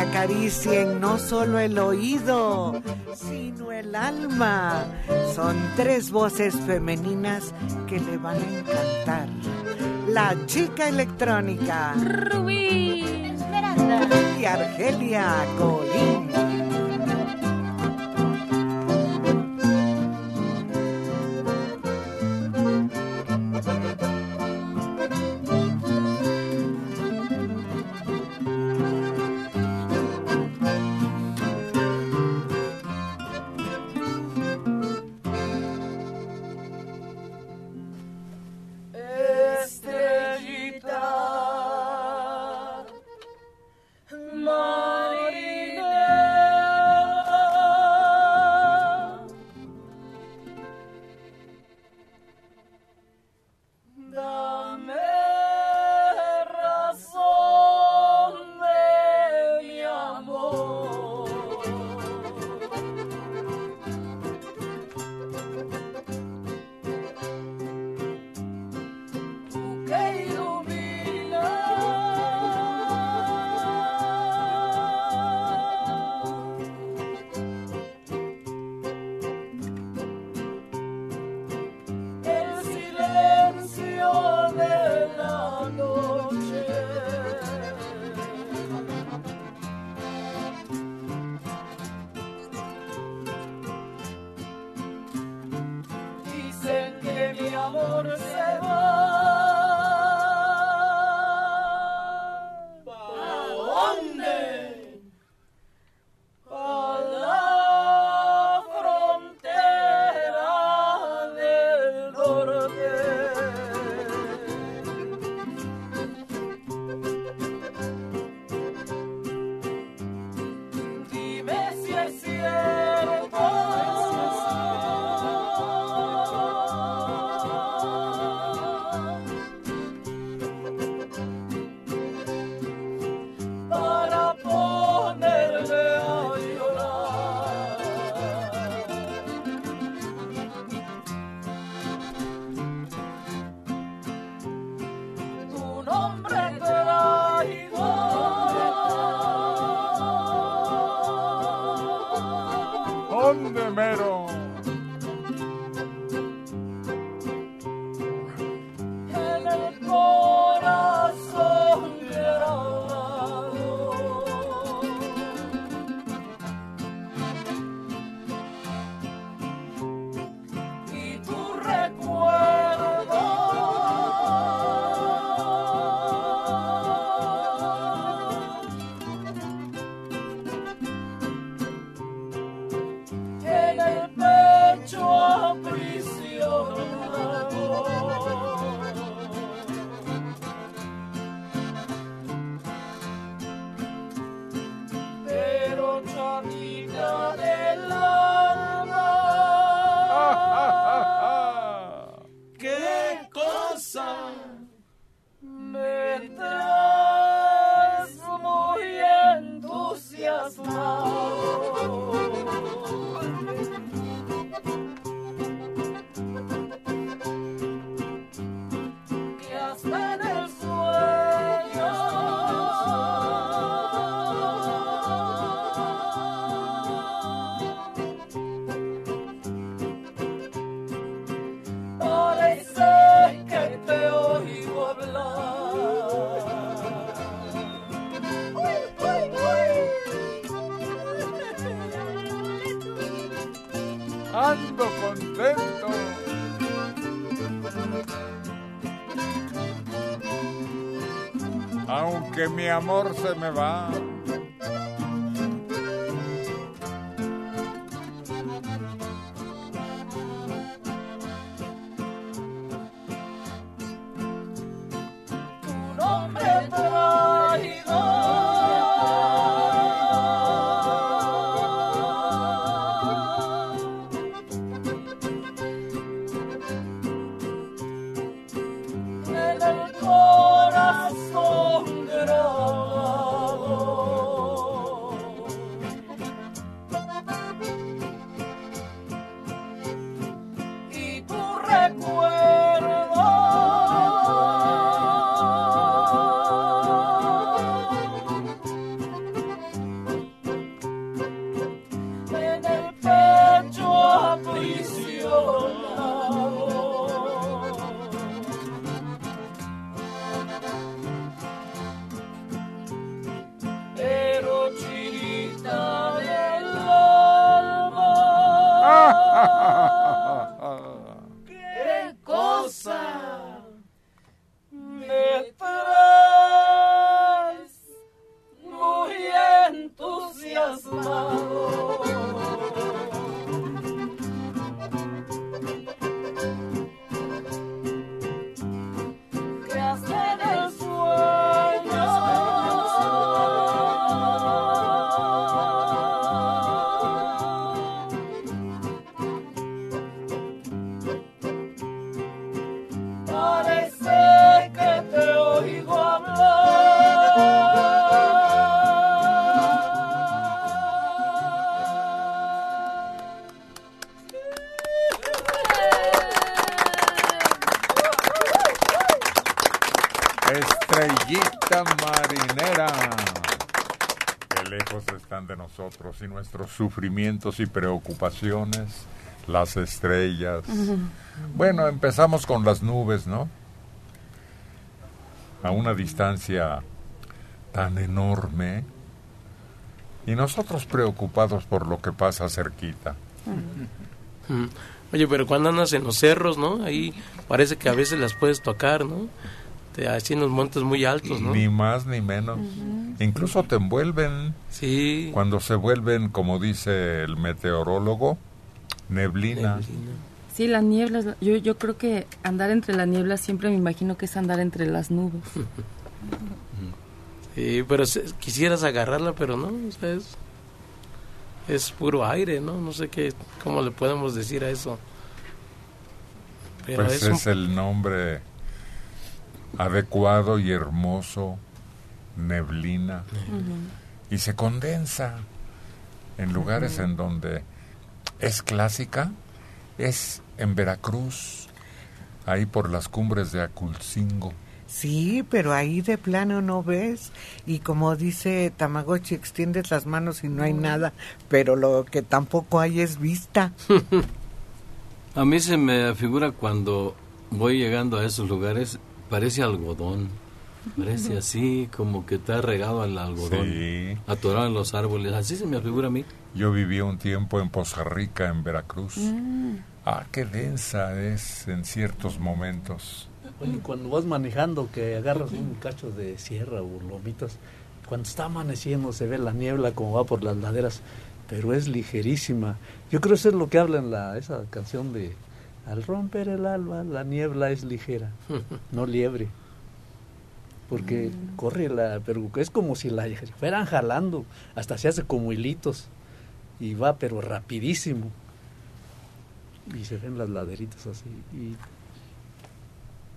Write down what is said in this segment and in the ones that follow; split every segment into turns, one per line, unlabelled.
acaricien no solo el oído, sino el alma. Son tres voces femeninas que le van a encantar. La chica electrónica.
Rubí Miranda.
Y Argelia Colín.
Mi amor se me va. Y nuestros sufrimientos y preocupaciones, las estrellas. Bueno, empezamos con las nubes, ¿no? A una distancia tan enorme y nosotros preocupados por lo que pasa cerquita.
Oye, pero cuando andas en los cerros, ¿no? Ahí parece que a veces las puedes tocar, ¿no? Te, así en los montes muy altos, ¿no?
Ni más ni menos. Incluso te envuelven.
Sí.
Cuando se vuelven, como dice el meteorólogo, neblina.
neblina. Sí, la niebla, yo, yo creo que andar entre la niebla siempre me imagino que es andar entre las nubes.
Sí, pero quisieras agarrarla, pero no, o sea, es, es, puro aire, ¿no? No sé qué, cómo le podemos decir a eso.
Pero pues es, es el nombre adecuado y hermoso, neblina, uh -huh. y se condensa en lugares uh -huh. en donde es clásica, es en Veracruz, ahí por las cumbres de Aculcingo.
Sí, pero ahí de plano no ves. Y como dice Tamagotchi, extiendes las manos y no hay nada, pero lo que tampoco hay es vista.
a mí se me figura cuando voy llegando a esos lugares, parece algodón. Parece así, como que está regado al algodón,
sí.
atorado en los árboles. Así se me figura a mí.
Yo viví un tiempo en Poza Rica, en Veracruz. Mm. Ah, qué densa es en ciertos momentos.
Oye, cuando vas manejando, que agarras un cacho de sierra o lomitas, cuando está amaneciendo se ve la niebla como va por las laderas, pero es ligerísima. Yo creo que eso es lo que habla en la, esa canción de Al romper el alba, la niebla es ligera, no liebre. Porque mm. corre la, pero es como si la fueran jalando, hasta se hace como hilitos y va pero rapidísimo. Y se ven las laderitas así. Y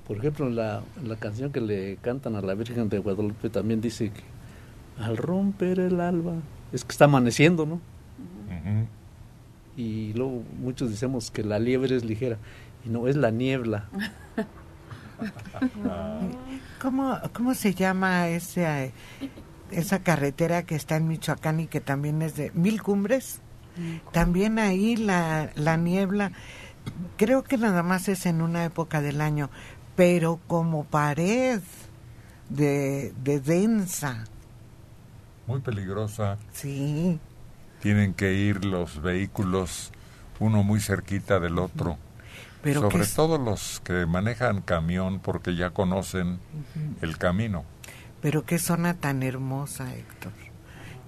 por ejemplo, en la, la canción que le cantan a la Virgen de Guadalupe también dice que al romper el alba, es que está amaneciendo, ¿no? Uh -huh. Y luego muchos decimos que la liebre es ligera, y no, es la niebla.
¿Cómo, ¿Cómo se llama ese, esa carretera que está en Michoacán y que también es de Mil Cumbres? También ahí la, la niebla, creo que nada más es en una época del año, pero como pared de, de densa.
Muy peligrosa.
Sí.
Tienen que ir los vehículos uno muy cerquita del otro.
Pero
Sobre todo los que manejan camión porque ya conocen uh -huh. el camino.
Pero qué zona tan hermosa, Héctor.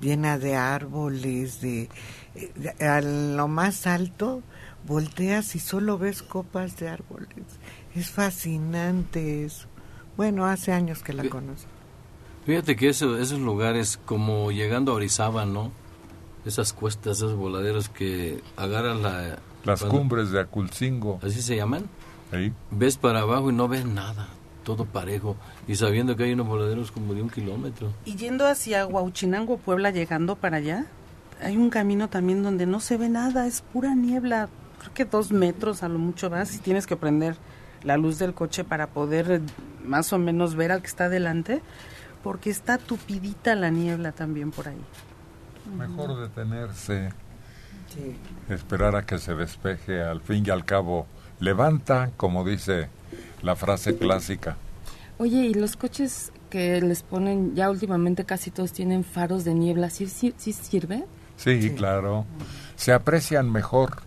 Llena de árboles, de, de a lo más alto volteas y solo ves copas de árboles. Es fascinante eso. Bueno, hace años que la conozco.
Fíjate que eso, esos lugares, como llegando a Orizaba, ¿no? Esas cuestas, esos voladeros que agarran la...
Las cuando, cumbres de Aculcingo.
¿Así se llaman?
Ahí.
Ves para abajo y no ves nada, todo parejo. Y sabiendo que hay unos voladeros como de un kilómetro.
Y yendo hacia Huauchinango, Puebla, llegando para allá, hay un camino también donde no se ve nada, es pura niebla. Creo que dos metros a lo mucho más y tienes que prender la luz del coche para poder más o menos ver al que está delante, porque está tupidita la niebla también por ahí.
Mejor detenerse, sí. esperar a que se despeje, al fin y al cabo, levanta, como dice la frase clásica.
Oye, ¿y los coches que les ponen, ya últimamente casi todos tienen faros de niebla, ¿sí, sí, sí sirve?
Sí, sí, claro. Se aprecian mejor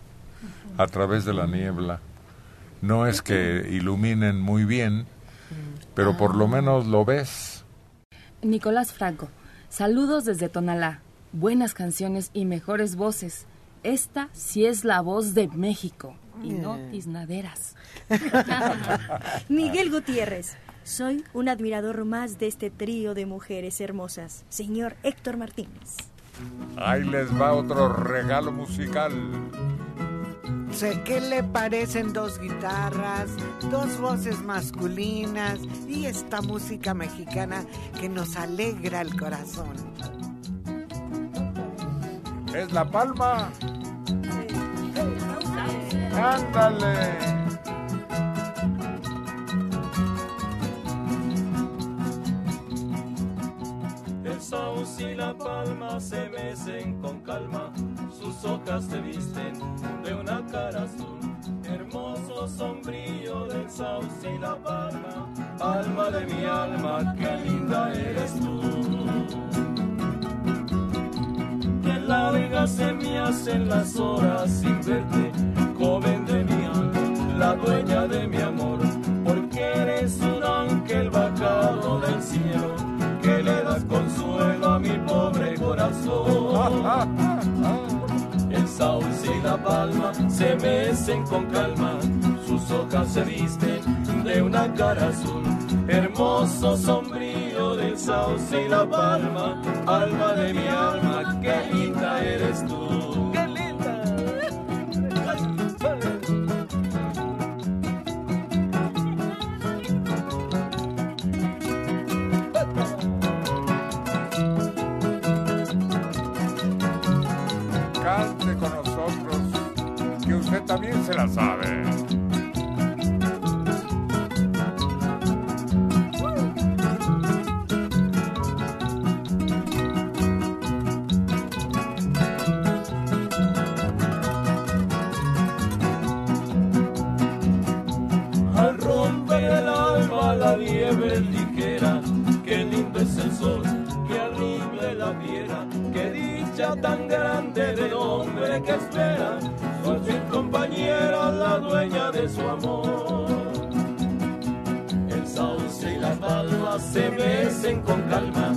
a través de la niebla no es que iluminen muy bien, pero por lo menos lo ves.
Nicolás Franco, saludos desde Tonalá. Buenas canciones y mejores voces. Esta sí es la voz de México y no tiznaderas.
Miguel Gutiérrez, soy un admirador más de este trío de mujeres hermosas, señor Héctor Martínez.
Ahí les va otro regalo musical.
Sé que le parecen dos guitarras, dos voces masculinas y esta música mexicana que nos alegra el corazón
es La Palma. Ándale.
El saus y la palma se mecen con calma, sus hojas se visten de una cara azul. Hermoso sombrío del saus y la palma, alma de mi alma, qué linda eres tú. Se me hacen las horas sin verte, joven de mi alma, la dueña de mi amor, porque eres un ángel bajado del cielo que le das consuelo a mi pobre corazón. El sauce y la palma se mecen con calma, sus hojas se visten de una cara azul. Hermoso sombrío sauce y la palma, alma de mi alma, qué linda eres tú. ¡Qué linda!
Cante con nosotros, que usted también se la sabe.
La ligera, qué lindo es el sol, qué horrible la viera, qué dicha tan grande del hombre que espera, su fiel compañera, la dueña de su amor. El sauce y la palma se besen con calma,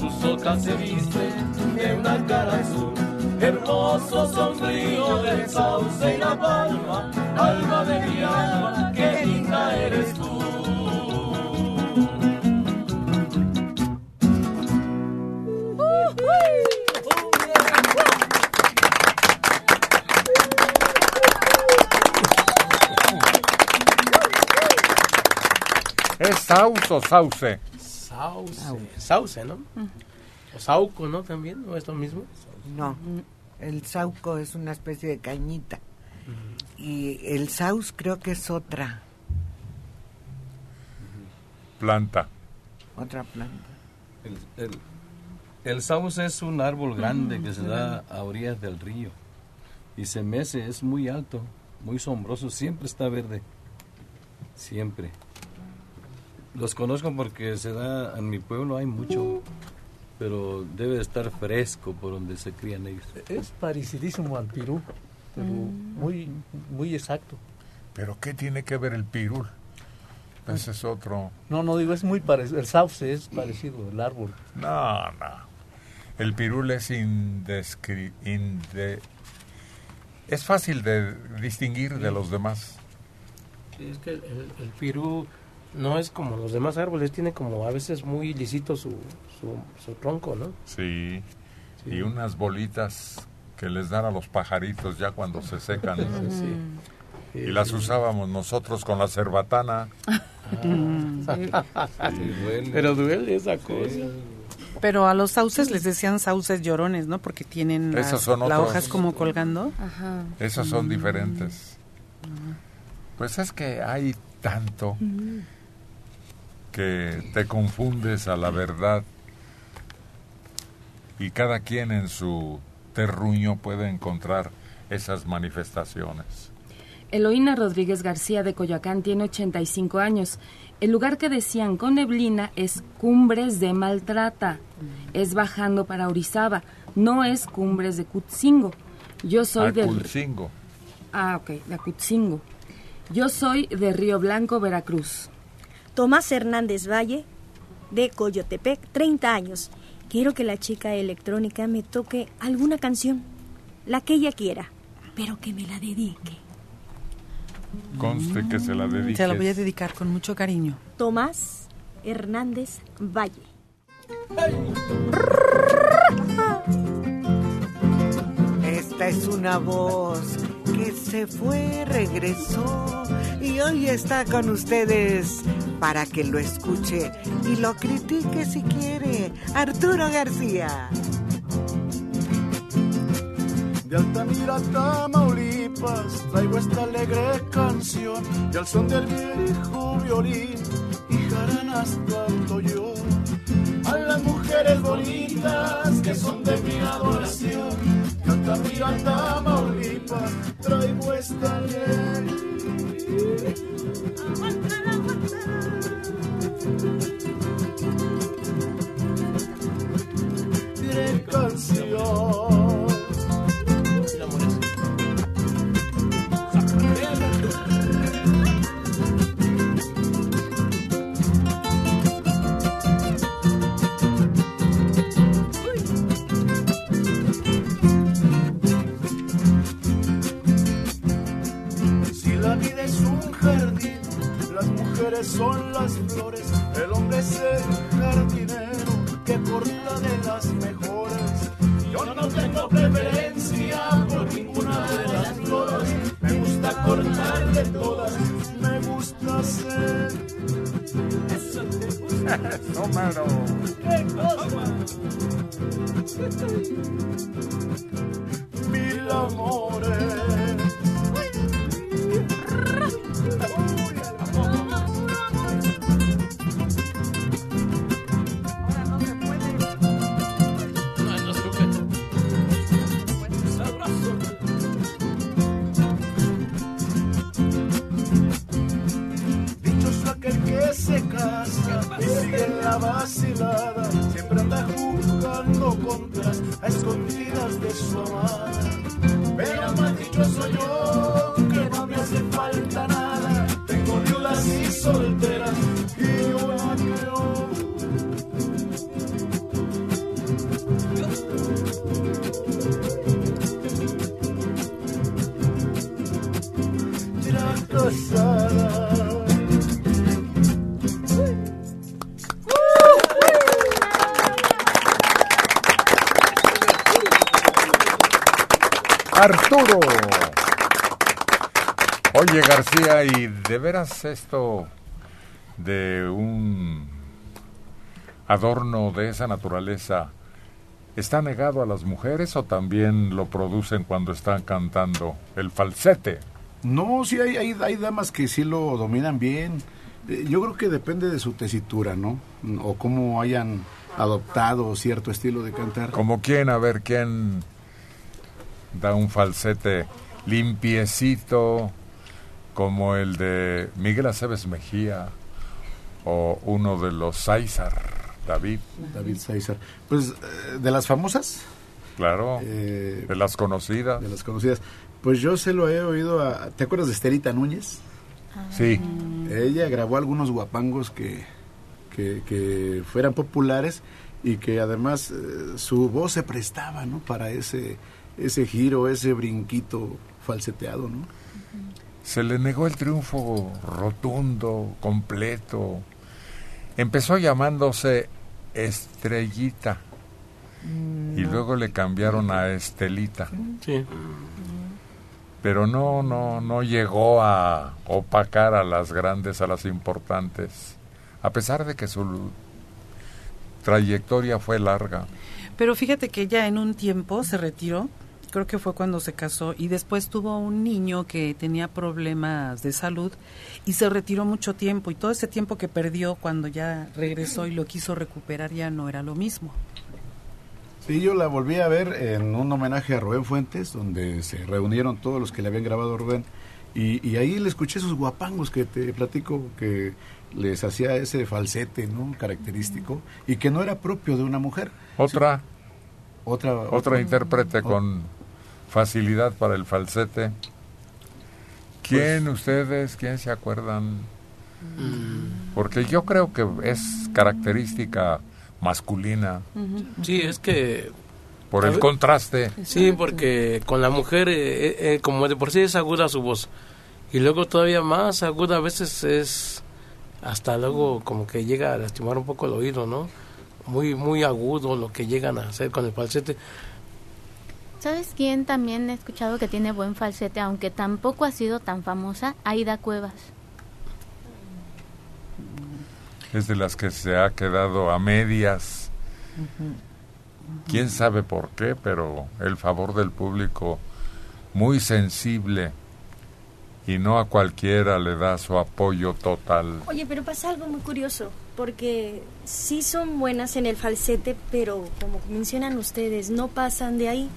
sus hojas se visten de una cara azul. Hermoso sombrío del sauce y la palma, alma de mi alma, qué linda eres tú.
¿Es sauce sauce?
Sauce. ¿no? O sauco, ¿no? También, ¿o es lo mismo?
No, el sauco es una especie de cañita. Y el saus creo que es otra,
Planta.
otra planta.
El, el, el sauce es un árbol grande que se da a orillas del río y se mece, es muy alto, muy sombroso, siempre está verde, siempre. Los conozco porque se da, en mi pueblo hay mucho, pero debe de estar fresco por donde se crían ellos.
Es parecidísimo al pirú, pero muy, muy exacto.
¿Pero qué tiene que ver el pirul? Ese es otro.
No, no digo, es muy parecido. El sauce es parecido, el árbol.
No, no. El pirul es indescri... inde- Es fácil de distinguir de los demás.
Sí, es que el, el- el pirú no es como los demás árboles, tiene como a veces muy lisito su, su, su tronco, ¿no?
Sí.
Sí.
Y unas bolitas que les dan a los pajaritos ya cuando se secan.
Sí.
Y las usábamos nosotros con la cerbatana.
Pero duele esa cosa.
Pero a los sauces les decían sauces llorones, ¿no? Porque tienen las,
son
la
otros.
hoja es como colgando.
Ajá.
Esos son diferentes. Pues es que hay tanto que te confundes a la verdad y cada quien en su terruño puede encontrar esas manifestaciones.
Eloína Rodríguez García de Coyoacán tiene 85 años. El lugar que decían con neblina es Cumbres de Maltrata. Es bajando para Orizaba, no es Cumbres de Cutzingo. Yo soy del...
Aculcingo.
Ah, ok, de Acutzingo. Yo soy de Río Blanco, Veracruz.
Tomás Hernández Valle, de Coyotepec, 30 años. Quiero que la chica electrónica me toque alguna canción, la que ella quiera, pero que me la dedique.
Conste que se la dediques.
Se la voy a dedicar con mucho cariño.
Tomás Hernández Valle.
Esta es una voz que se fue, regresó y hoy está con ustedes para que lo escuche y lo critique si quiere. Arturo García.
De Altamira, Tamaulipas, traigo esta alegre canción y al son del viejo violín y jaranas canto yo. A las mujeres bonitas Altamira, Tamaulipas, traigo esta ley. canción. Un jardín, las mujeres son las flores, el hombre es el jardinero que corta de las mejores. Yo no tengo preferencia por ninguna de las flores, me gusta cortar de todas, me gusta ser.
Eso, mero.
¿Qué cosa? Mil amores. Escondidas de
Arturo. Oye, García, ¿y de veras esto de un adorno de esa naturaleza está negado a las mujeres o también lo producen cuando están cantando el falsete?
No, sí, hay, hay, hay damas que sí lo dominan bien. Eh, Yo creo que depende de su tesitura, ¿no? O cómo hayan adoptado cierto estilo de cantar.
Como quién, a ver, quién da un falsete limpiecito como el de Miguel Aceves Mejía o uno de los César, David.
David César. Pues eh, de las famosas,
Claro,
eh,
de las conocidas.
de las conocidas, pues yo se lo he oído a... ¿Te acuerdas de Estelita Núñez?
Sí,
Ella grabó algunos guapangos que, que, que fueran populares y que además eh, su voz se prestaba, ¿no? Para ese, ese giro, ese brinquito falseteado, ¿no?
se le negó el triunfo rotundo, completo. Empezó llamándose Estrellita y luego le cambiaron a Estelita.
Sí.
pero no, no, no llegó a opacar a las grandes, a las importantes, a pesar de que su trayectoria fue larga.
Pero fíjate que ella en un tiempo se retiró, creo que fue cuando se casó, y después tuvo un niño que tenía problemas de salud y se retiró mucho tiempo, y todo ese tiempo que perdió cuando ya regresó y lo quiso recuperar ya no era lo mismo.
Sí, yo la volví a ver en un homenaje a Rubén Fuentes, donde se reunieron todos los que le habían grabado a Rubén, y, y ahí le escuché esos guapangos que te platico, que les hacía ese falsete, ¿no? Característico, y que no era propio de una mujer.
Otra,
Otra,
otra intérprete con facilidad para el falsete. ¿Quién ustedes, quién se acuerdan? Porque yo creo que es característica masculina
Sí, es que
por
A
el contraste.
Sí, porque con la mujer, eh, eh, eh, como de por sí es aguda su voz, y luego todavía más aguda, a veces es hasta luego como que llega a lastimar un poco el oído, ¿no? Muy, muy agudo lo que llegan a hacer con el falsete.
¿Sabes quién también he escuchado que tiene buen falsete, aunque tampoco ha sido tan famosa? Aida Cuevas.
Es de las que se ha quedado a medias. Quién sabe por qué, pero el favor del público muy sensible y no a cualquiera le da su apoyo total.
Oye, pero pasa algo muy curioso, porque sí son buenas en el falsete, pero como mencionan ustedes, no pasan de ahí.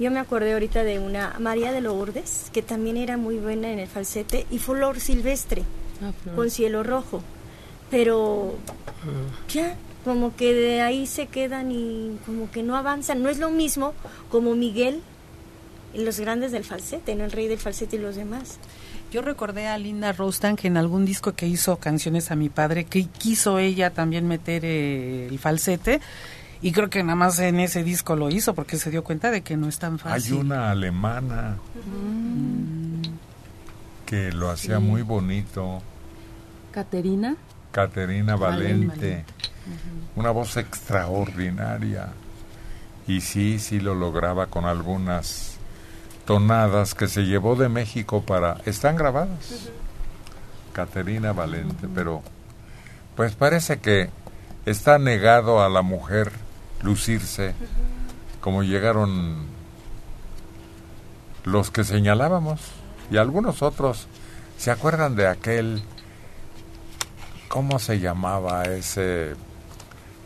Yo me acordé ahorita de una María de Lourdes, que también era muy buena en el falsete, y Flor Silvestre,
Ah, Flor.
con Cielo Rojo. Pero ya, como que de ahí se quedan y como que no avanzan. No es lo mismo como Miguel y los grandes del falsete, no el rey del falsete y los demás.
Yo recordé a Linda Rostan que en algún disco que hizo canciones a mi padre, que quiso ella también meter eh, el falsete, y creo que nada más en ese disco lo hizo porque se dio cuenta de que no es tan
Hay
fácil.
una alemana que lo hacía
Sí.
muy bonito,
Caterina.
Caterina Valente,
Valente.
una voz extraordinaria. Y sí, sí lo lograba con algunas tonadas que se llevó de México para... Están grabadas. Caterina Valente, pero pues parece que está negado a la mujer lucirse como llegaron los que señalábamos y algunos otros. ¿Se acuerdan de aquel, cómo se llamaba ese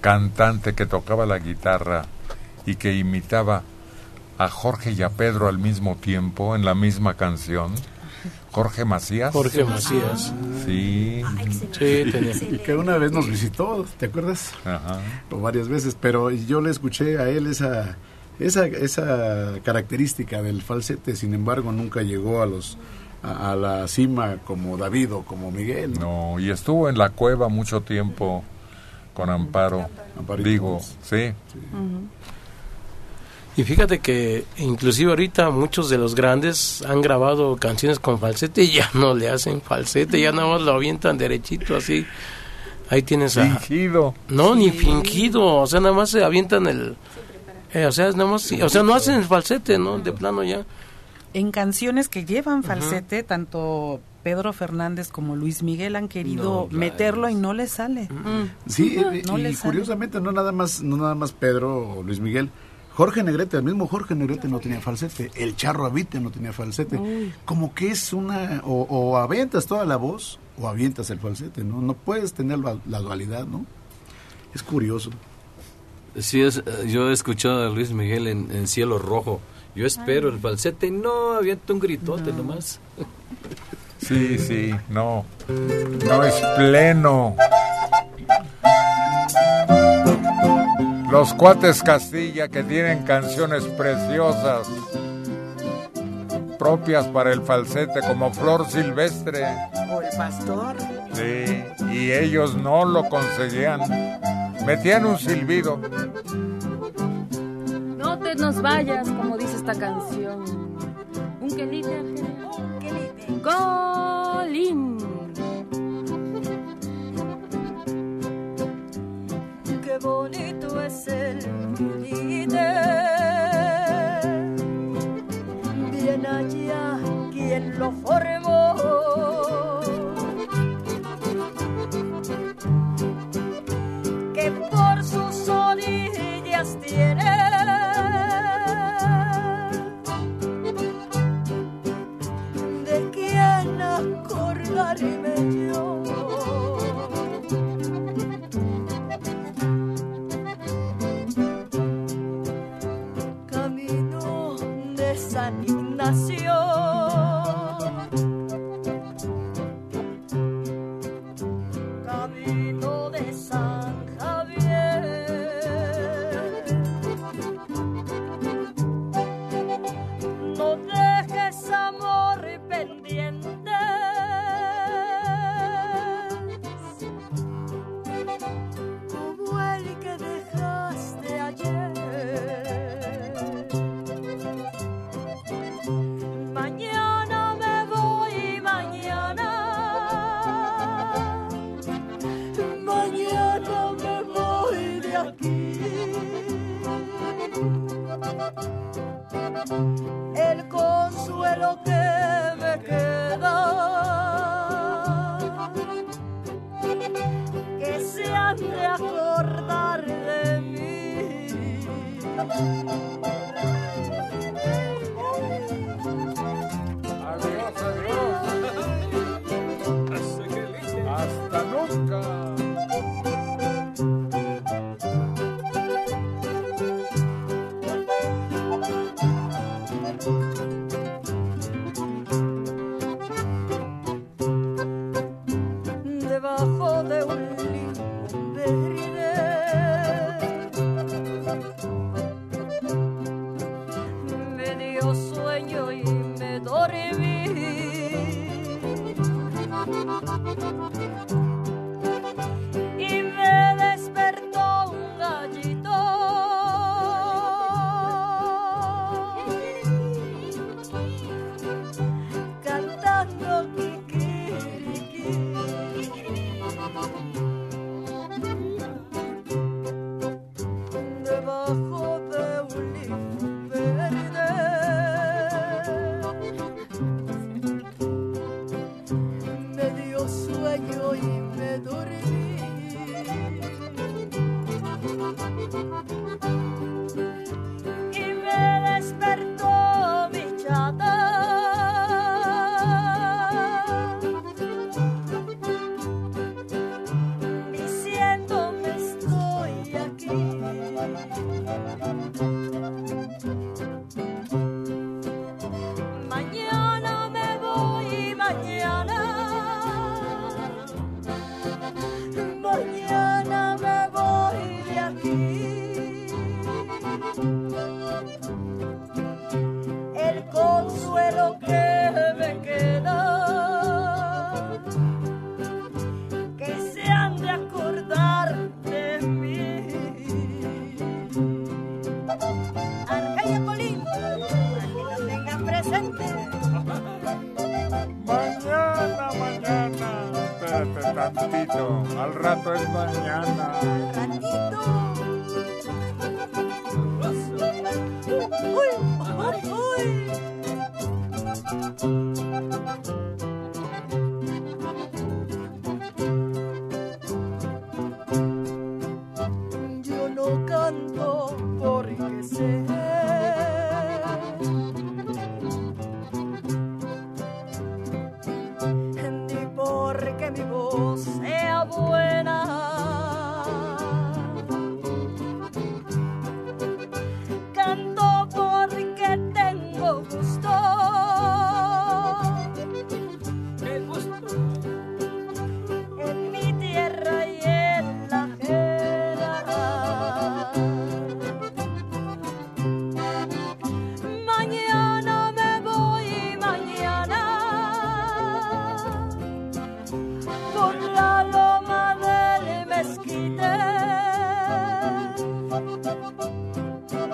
cantante que tocaba la guitarra y que imitaba a Jorge y a Pedro al mismo tiempo en la misma canción? Jorge Macías.
Jorge Macías.
Sí.
Sí, tenía.
Y que una vez nos visitó, ¿te acuerdas?
Ajá.
O varias veces, pero yo le escuché a él esa, esa, esa característica del falsete, sin embargo nunca llegó a los a, a la cima como David o como Miguel.
No, y estuvo en la cueva mucho tiempo con Amparo.
Amparito.
Digo, sí.
Y fíjate que inclusive ahorita muchos de los grandes han grabado canciones con falsete y ya no le hacen falsete, ya nada más lo avientan derechito así. Ahí tienes a...
Fingido.
No, ni fingido, o sea, nada más se avientan el... eh, o sea, nada más, o sea, no hacen el falsete, ¿no? De plano ya.
En canciones que llevan falsete, tanto Pedro Fernández como Luis Miguel han querido
No,
meterlo y no les sale.
Sí, y-
No
y,
le sale.
curiosamente no nada más no nada más Pedro o Luis Miguel. Jorge Negrete, el mismo Jorge Negrete no tenía falsete, el Charro Avite no tenía falsete. Como que es una o, o avientas toda la voz o avientas el falsete, ¿no? No puedes tener la, la dualidad, ¿no? Es curioso.
Sí, es, eh, yo he escuchado a Luis Miguel en, en Cielo Rojo. Yo espero el falsete y no, avienta un gritote nomás.
Sí, sí, no. No es pleno. Los cuates Castilla que tienen canciones preciosas propias para el falsete como Flor Silvestre.
O el pastor.
Sí, y ellos no lo conseguían. Metían un silbido.
No te nos vayas, como dice esta canción. Un quelite.
Un quelite.
Golín.
Qué bonito es el quelite. Bien allá quien lo formó. Que por sus orillas tiene. De quién acordarme yo.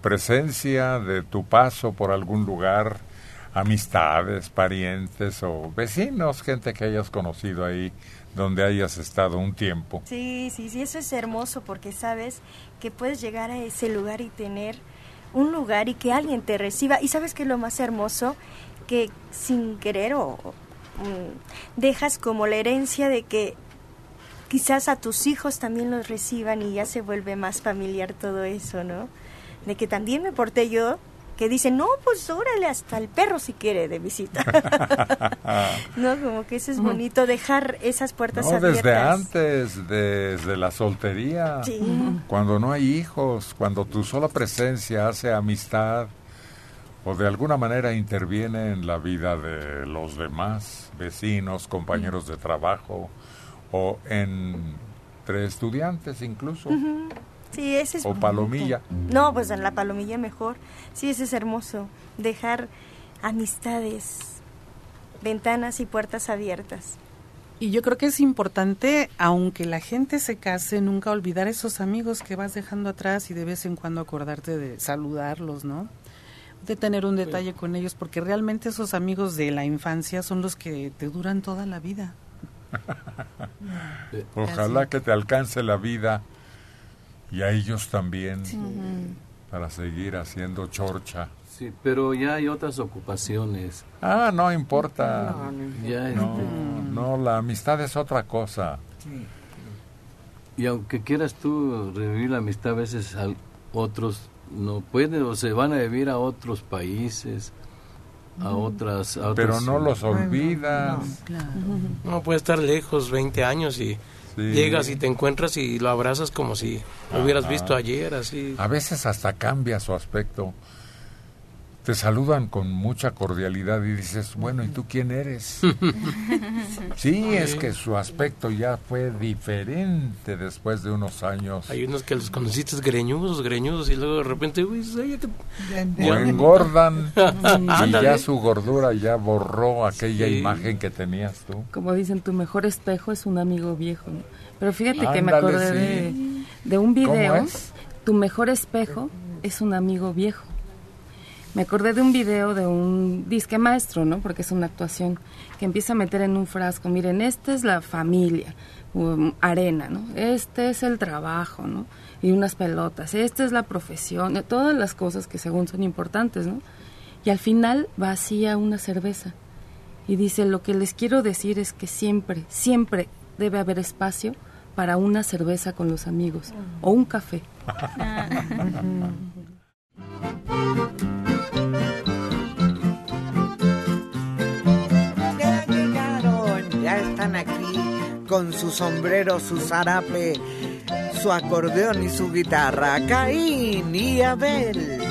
presencia, de tu paso por algún lugar, amistades, parientes o vecinos, gente que hayas conocido ahí donde hayas estado un tiempo.
Sí, sí, sí, eso es hermoso porque sabes que puedes llegar a ese lugar y tener un lugar y que alguien te reciba. Y sabes que es lo más hermoso, que sin querer o mm, dejas como la herencia de que quizás a tus hijos también los reciban y ya se vuelve más familiar todo eso, ¿no? De que también me porté yo, que dicen, no, pues órale, hasta el perro si quiere de visita. no, como que eso es bonito, dejar esas puertas
No,
abiertas.
desde antes, desde la soltería,
Sí.
cuando no hay hijos, cuando tu sola presencia hace amistad o de alguna manera interviene en la vida de los demás, vecinos, compañeros de trabajo o entre estudiantes incluso.
Sí, ese es
o
bonito.
palomilla.
No, pues en la palomilla mejor. Sí, ese es hermoso. Dejar amistades, ventanas y puertas abiertas.
Y yo creo que es importante, aunque la gente se case, nunca olvidar esos amigos que vas dejando atrás y de vez en cuando acordarte de saludarlos, ¿no? De tener un detalle con ellos, porque realmente esos amigos de la infancia son los que te duran toda la vida.
Ojalá que te alcance la vida y a ellos también
Sí.
para seguir haciendo chorcha.
Sí, pero ya hay otras ocupaciones.
Ah, no importa.
Ya
No,
este,
no, la amistad es otra cosa.
Y aunque quieras tú revivir la amistad, a veces al- otros no pueden o se van a vivir a otros países, a otras... a
Pero
otras-
no los olvidas.
No puede estar lejos 20 años y
Sí.
llegas y te encuentras y lo abrazas como si lo hubieras visto ayer, así.
A veces hasta cambia su aspecto. Te saludan con mucha cordialidad y dices, bueno, ¿y tú quién eres? sí, es que su aspecto ya fue diferente después de unos años.
Hay unos que los conociste greñudos, greñudos y luego de repente, uy, oye, que-
O engordan y ya su gordura ya borró aquella
Sí.
imagen que tenías tú.
Como dicen, tu mejor espejo es un amigo viejo. ¿no? Pero fíjate que me acordé
sí.
de, de un
¿Cómo
video.
es?
Tu mejor espejo es un amigo viejo. Me acordé de un video de un disque maestro, ¿no? Porque es una actuación que empieza a meter en un frasco. Miren, esta es la familia, um, arena, ¿no? Este es el trabajo, ¿no? Y unas pelotas. Esta es la profesión, todas las cosas que según son importantes, ¿no? Y al final vacía una cerveza. Y dice, lo que les quiero decir es que siempre, siempre debe haber espacio para una cerveza con los amigos o un café.
Ya llegaron, ya están aquí con su sombrero, su zarape, su acordeón y su guitarra. Caín y Abel.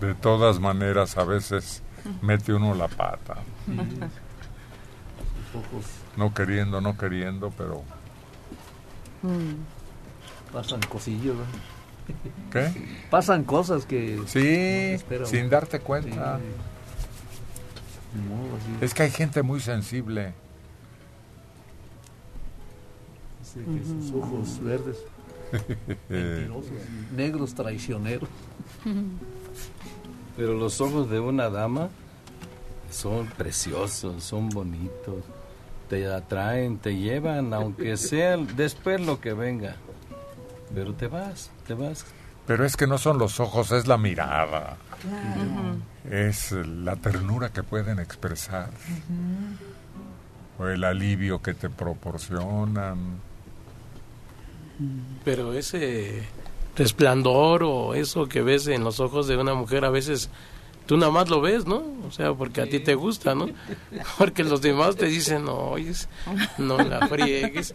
De
todas maneras, a veces mete uno la pata. No queriendo, no queriendo, pero...
pasan cosillas.
¿Qué?
Pasan cosas que...
Sí, sin darte cuenta.
Sí.
Es que hay gente muy sensible.
Sí, que sus ojos verdes, mentirosos, negros traicioneros.
Pero los ojos de una dama son preciosos, son bonitos, te atraen, te llevan, aunque sea después lo que venga. Pero te vas, te vas.
Pero es que no son los ojos, es la mirada. Es la ternura que pueden expresar. O el alivio que te proporcionan.
Pero ese resplandor o eso que ves en los ojos de una mujer a veces tú nada más lo ves, ¿no? O sea, porque a ti te gusta, ¿no? Porque los demás te dicen, no, oyes, no la friegues.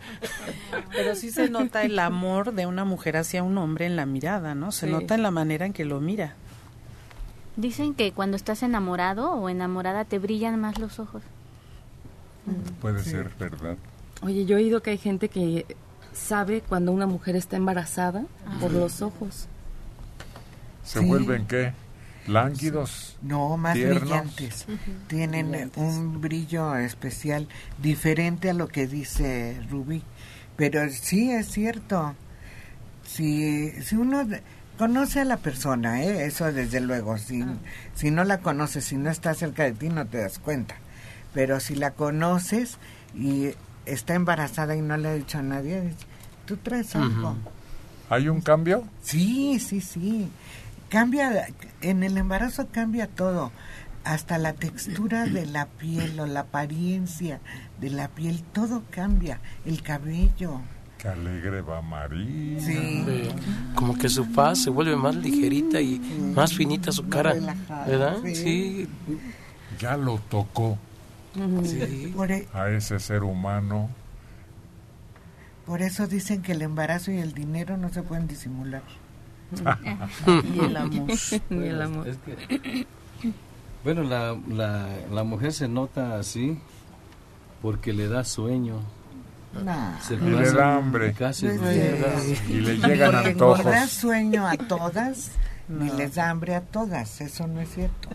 Pero sí se nota el amor de una mujer hacia un hombre en la mirada, ¿no? Se
Sí.
nota en la manera en que lo mira.
Dicen que cuando estás enamorado o enamorada te brillan más los ojos.
Puede ser verdad.
Oye, yo he oído que hay gente que sabe cuando una mujer está embarazada por los ojos.
¿Se
Sí.
vuelven qué? ¿Lánguidos?
No, más
tiernos?
brillantes. Tienen un brillo especial diferente a lo que dice Rubí. Pero sí es cierto. Si, si uno conoce a la persona, ¿eh? eso desde luego. Si, si no la conoces, si no está cerca de ti, no te das cuenta. Pero si la conoces y está embarazada y no le ha dicho a nadie, tú traes algo.
¿Hay un cambio?
Sí, sí, sí. Cambia, en el embarazo cambia todo, hasta la textura de la piel o la apariencia de la piel, todo cambia, el cabello.
Qué alegre va María.
Sí.
Sí. Como que su paz se vuelve más ligerita y más finita su cara,
relajada,
¿verdad?
sí.
Sí.
Ya lo tocó
Sí.
E-
a ese ser humano.
Por eso dicen que el embarazo y el dinero no se pueden disimular.
Y el amor.
Y el amor.
Es que- bueno, la, la, la mujer se nota así porque le da sueño.
Nah.
Se
Y le da hambre.
Casi
No.
Y le llegan
Porque
antojos.
engordar sueño a todas, ni
No.
les da hambre a todas, eso no es cierto.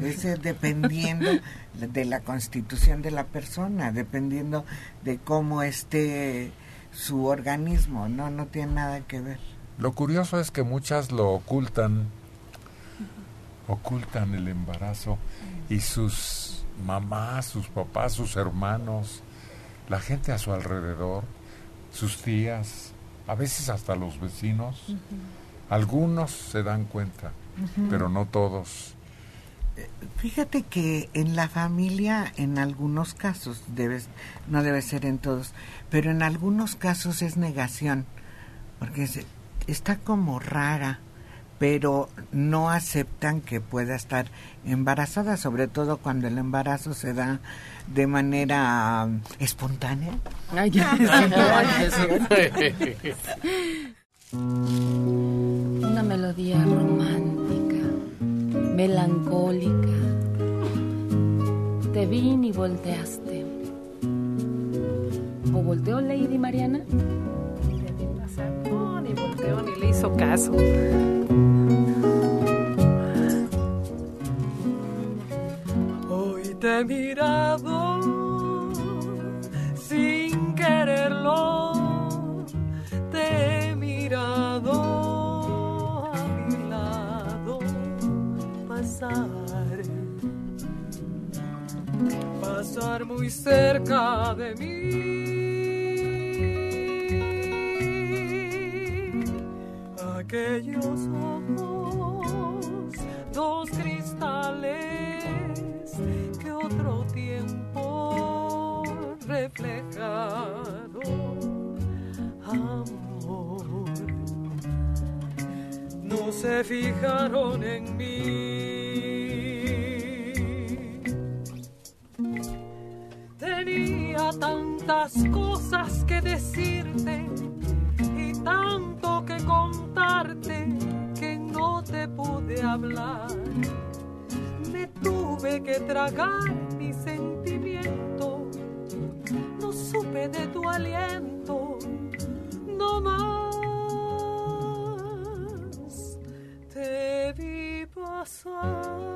Es eh, dependiendo de la constitución de la persona, dependiendo de cómo esté su organismo, no, no tiene nada que ver.
Lo curioso es que muchas lo ocultan, ocultan el embarazo y sus mamás, sus papás, sus hermanos, la gente a su alrededor, sus tías, a veces hasta los vecinos, algunos se dan cuenta, pero no todos.
Fíjate que en la familia, en algunos casos, debes, no debe ser en todos, pero en algunos casos es negación, porque se- está como rara, pero no aceptan que pueda estar embarazada, sobre todo cuando el embarazo se da de manera um, espontánea.
Ay, ya. Una melodía romántica, melancólica. Te vi ni volteaste. ¿O volteó Lady Mariana?
No, ni volteó ni le hizo caso.
Hoy te he mirado sin quererlo, mirado a mi lado pasar, pasar muy cerca de mí. Aquellos ojos, dos cristales que otro tiempo reflejaron Se fijaron en mí. Tenía tantas cosas que decirte y tanto que contarte que no te pude hablar. Me tuve que tragar mi sentimiento, no supe de tu aliento, no más. Pasar.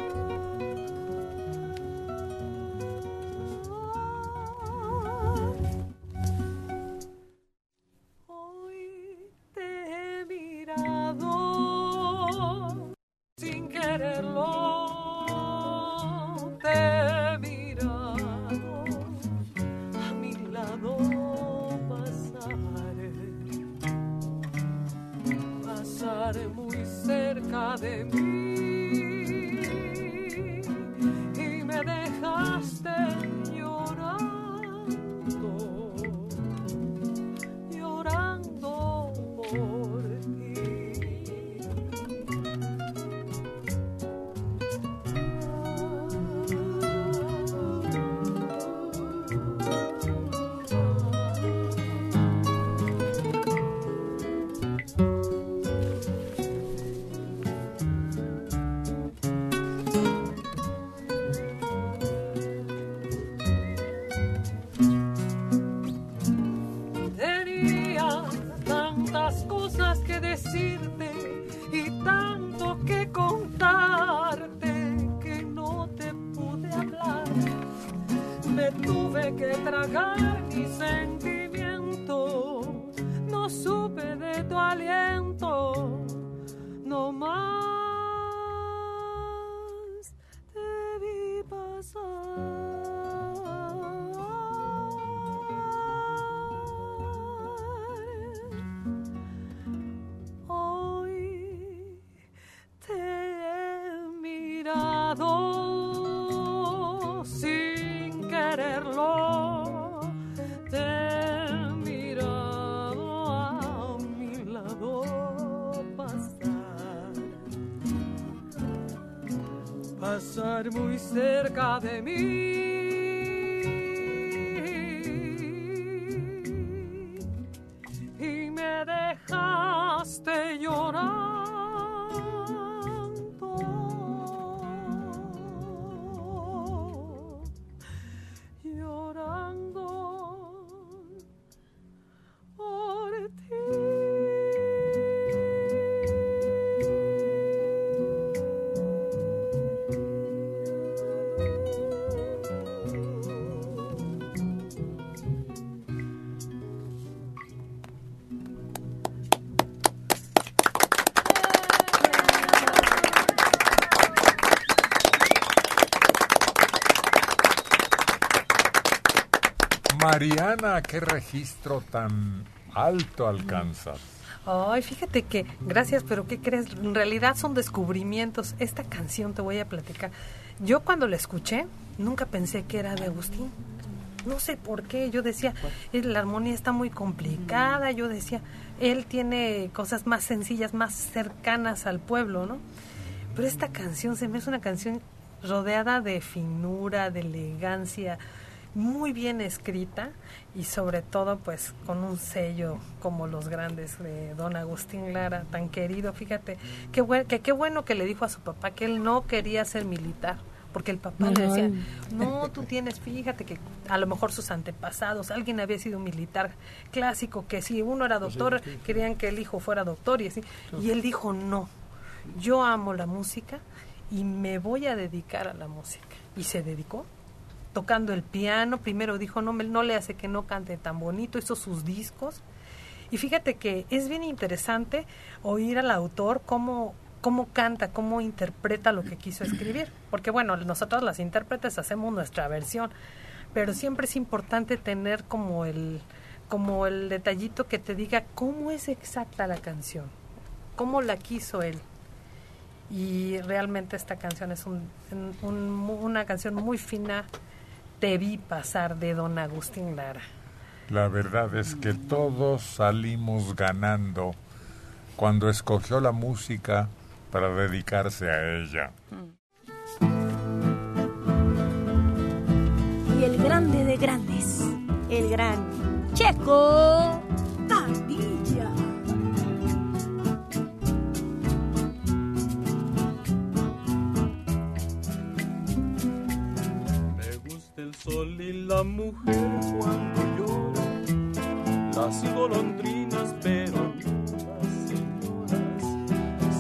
Cerca.
Mariana, qué registro tan alto alcanzas.
Ay, fíjate que, gracias, pero ¿qué crees? En realidad son descubrimientos. Esta canción te voy a platicar. Yo cuando la escuché, nunca pensé que era de Agustín. No sé por qué, yo decía, la armonía está muy complicada, yo decía, él tiene cosas más sencillas, más cercanas al pueblo, ¿no? Pero esta canción se me hace una canción rodeada de finura, de elegancia, muy bien escrita y sobre todo pues con un sello como los grandes de don Agustín Lara, tan querido. Fíjate, qué, buen, que, qué bueno que le dijo a su papá que él no quería ser militar. Porque el papá le decía, no, tú tienes, fíjate que a lo mejor sus antepasados, alguien había sido militar clásico, que si uno era doctor, querían que el hijo fuera doctor y así. Y él dijo, no, yo amo la música y me voy a dedicar a la música. Y se dedicó tocando el piano. Primero dijo, no, no le hace que no cante tan bonito, hizo sus discos. Y fíjate que es bien interesante oír al autor cómo, cómo canta, cómo interpreta lo que quiso escribir. Porque bueno, nosotros las intérpretes hacemos nuestra versión, pero siempre es importante tener como el, como el detallito que te diga cómo es exacta la canción, cómo la quiso él. Y realmente esta canción es un- una canción muy fina. Te vi pasar de don Agustín Lara.
La verdad es que todos salimos ganando cuando escogió la música para dedicarse a ella.
Y el grande de grandes, el gran Checo Padilla.
Sol y la mujer cuando llora, las golondrinas, pero las señoras.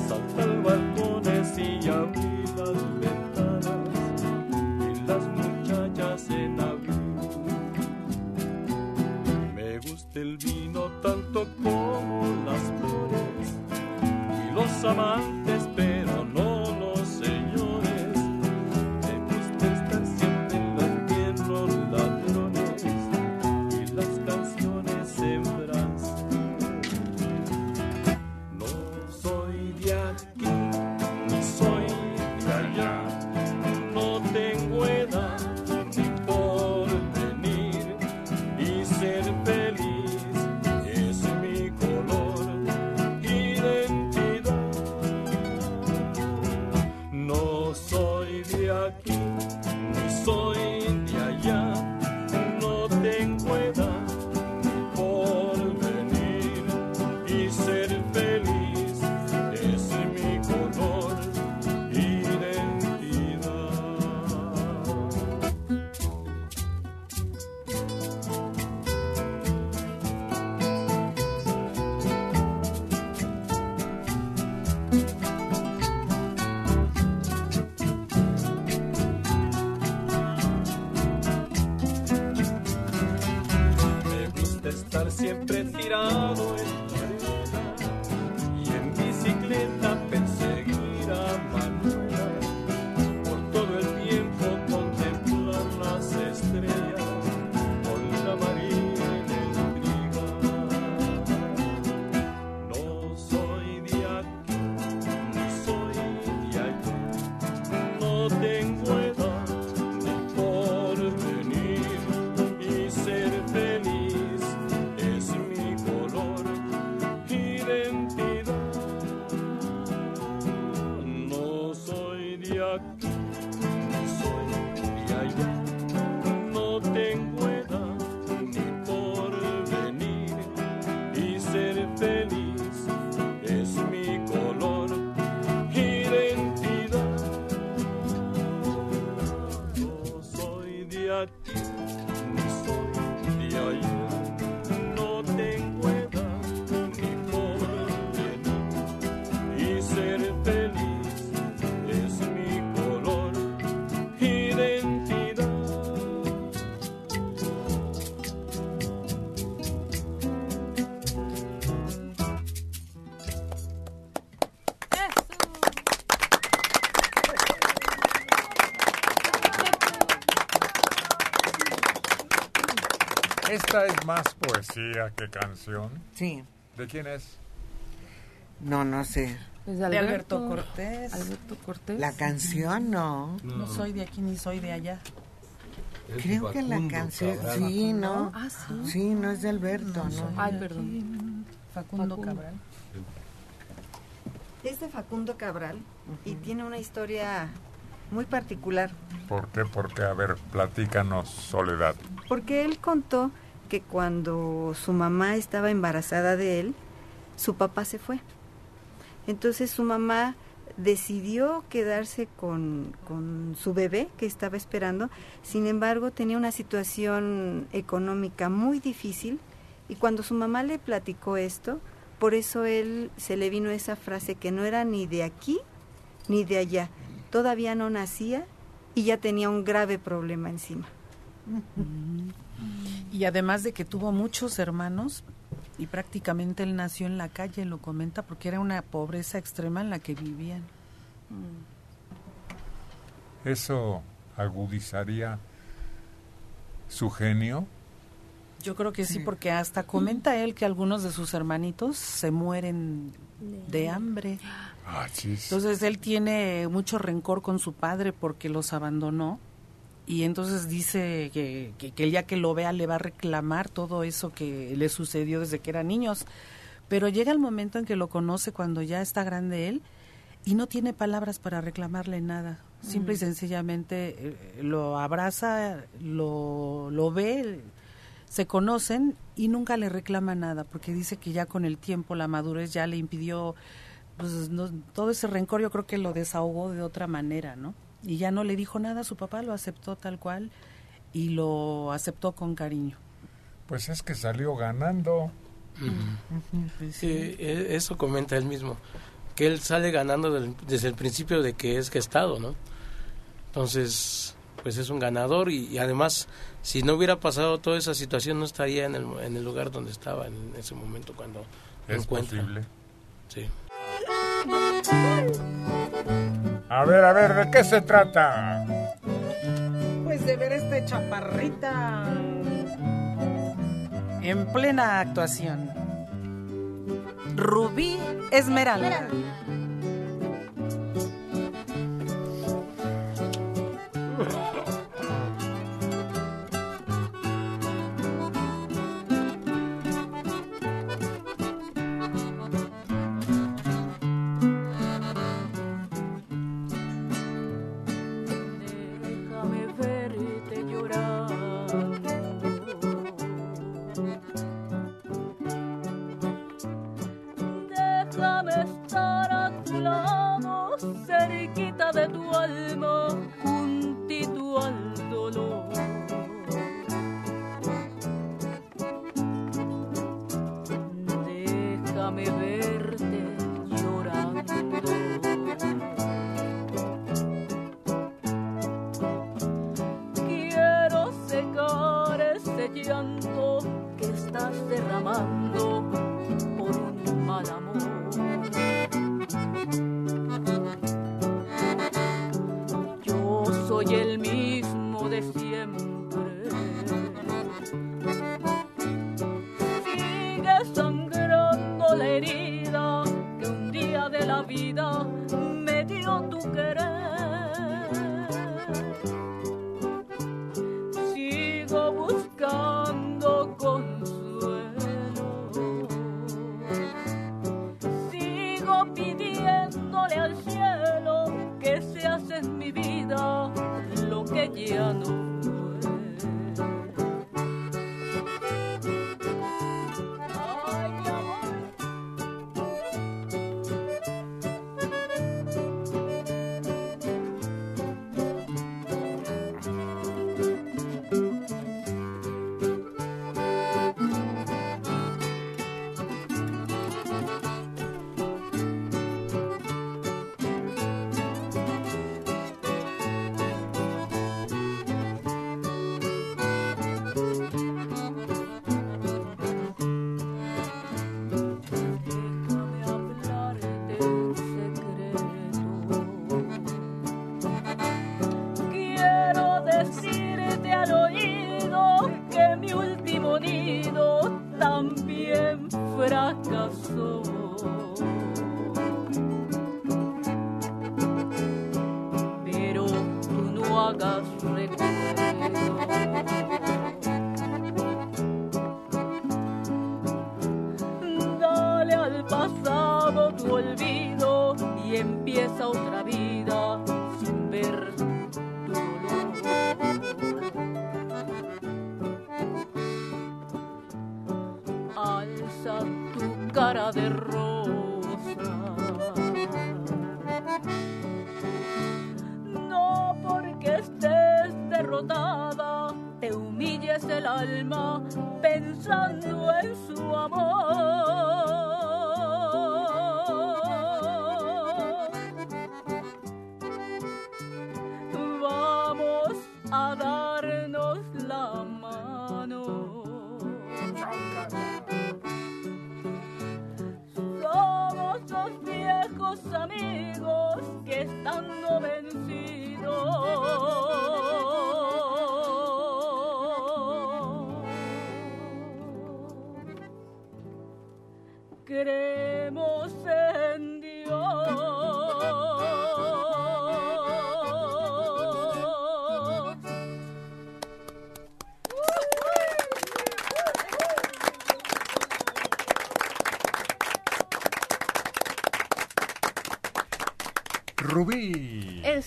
Saltar balcones y abrir las ventanas, y las muchachas en abril. Me gusta el vino tanto como las flores, y los amantes,
Esta es más poesía que canción.
Sí.
¿De quién es?
No, no sé.
Pues
De Alberto Cortés.
Alberto Cortés.
La canción no.
No soy de aquí ni soy de allá.
Creo que la canción, sí, ¿no?
Ah, sí.
Sí, no es de Alberto, ¿no?
Ay, perdón.
Facundo Cabral.
Es de Facundo Cabral y tiene una historia muy particular,
¿Por qué? Porque, a ver, platícanos, Soledad.
porque él contó que cuando su mamá estaba embarazada de él, su papá se fue. Entonces su mamá decidió quedarse con, con su bebé que estaba esperando, sin embargo tenía una situación económica muy difícil y cuando su mamá le platicó esto, por eso él se le vino esa frase que no era ni de aquí ni de allá, todavía no nacía y ya tenía un grave problema encima.
Y además de que tuvo muchos hermanos y prácticamente él nació en la calle, lo comenta, porque era una pobreza extrema en la que vivían.
¿Eso agudizaría su genio?
Yo creo que sí, porque hasta comenta él que algunos de sus hermanitos se mueren de hambre.
Ah.
Entonces él tiene mucho rencor con su padre porque los abandonó y entonces dice que, que, que el día que lo vea le va a reclamar todo eso que le sucedió desde que eran niños. Pero llega el momento en que lo conoce cuando ya está grande él y no tiene palabras para reclamarle nada. Simple y
Mm.
sencillamente eh, lo abraza, lo, lo ve, se conocen y nunca le reclama nada porque dice que ya con el tiempo la madurez ya le impidió pues no- todo ese rencor yo creo que lo desahogó de otra manera, ¿no? Y ya no le dijo nada, su papá lo aceptó tal cual y lo aceptó con cariño.
Pues es que salió ganando.
Sí, e- eso comenta él mismo, que él sale ganando del- desde el principio de que es gestado, ¿no? Entonces, pues es un ganador y, y además, si no hubiera pasado toda esa situación, no estaría en el, en el lugar donde estaba en ese momento cuando lo
Es
encuentra.
posible.
Sí.
A ver, a ver, ¿de qué se trata?
Pues de ver este chaparrita en plena actuación. Rubí Esmeralda.
Déjame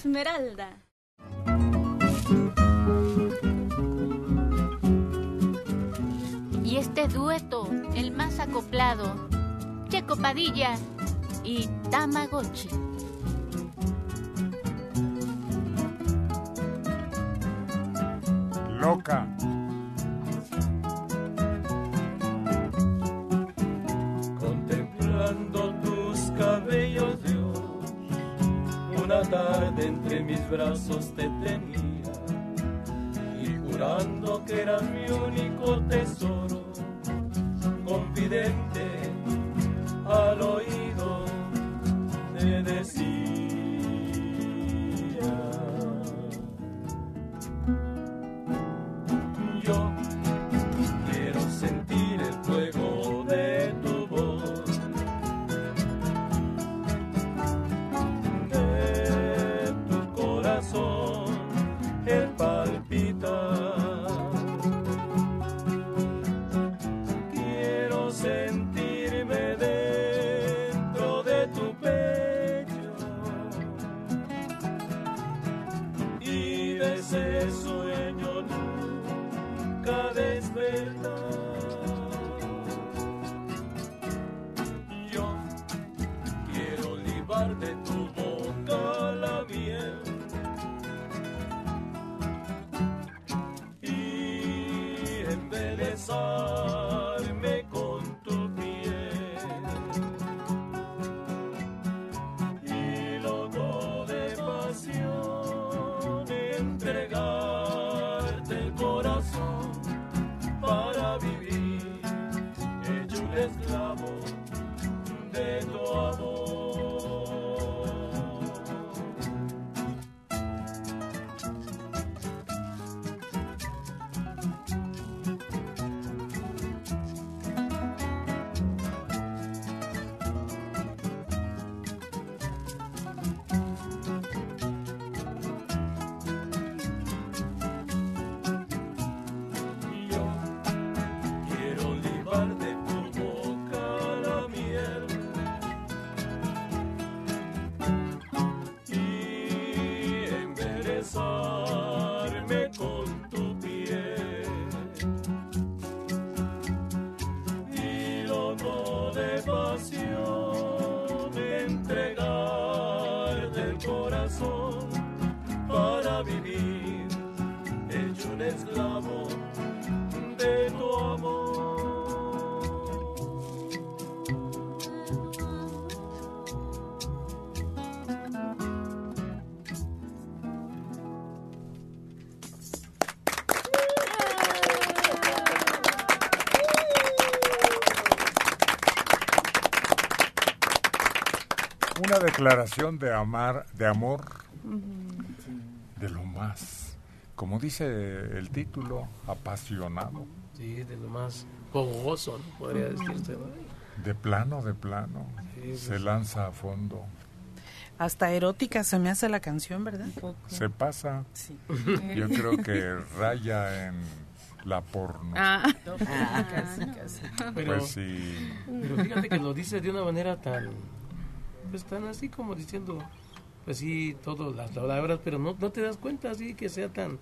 Esmeralda. Y este dueto, el más acoplado, Checo Padilla y Tamagotchi.
sostén. Declaración de amar, de amor, de lo más, como dice el título, apasionado.
Sí, de lo más fogoso, ¿no? podría decirse. ¿no?
De plano, de plano,
Sí,
se lanza a fondo.
Hasta erótica se me hace la canción, ¿verdad?
Se pasa.
Sí.
Yo creo que raya en la porno.
Ah. Ah, casi, casi.
Pero,
Pues sí.
pero fíjate que lo dice de una manera tan, pues tan así como diciendo, pues sí, todas las palabras, pero no, no te das cuenta así que sea tan,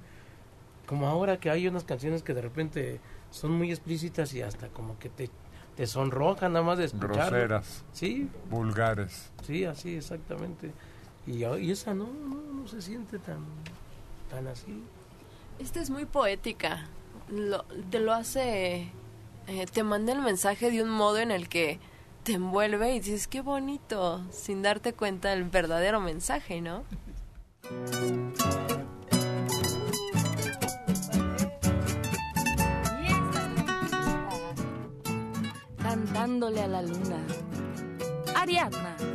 como ahora que hay unas canciones que de repente son muy explícitas y hasta como que te, te sonrojan nada más de escucharlo.
Groseras.
Sí.
Vulgares.
Sí, así exactamente. Y, y esa no, no, no se siente tan, tan así.
Esta es muy poética. Lo- te lo hace. eh, te manda el mensaje de un modo en el que te envuelve y dices, qué bonito, sin darte cuenta del verdadero mensaje, ¿no?
Cantándole a la luna. Ariadna.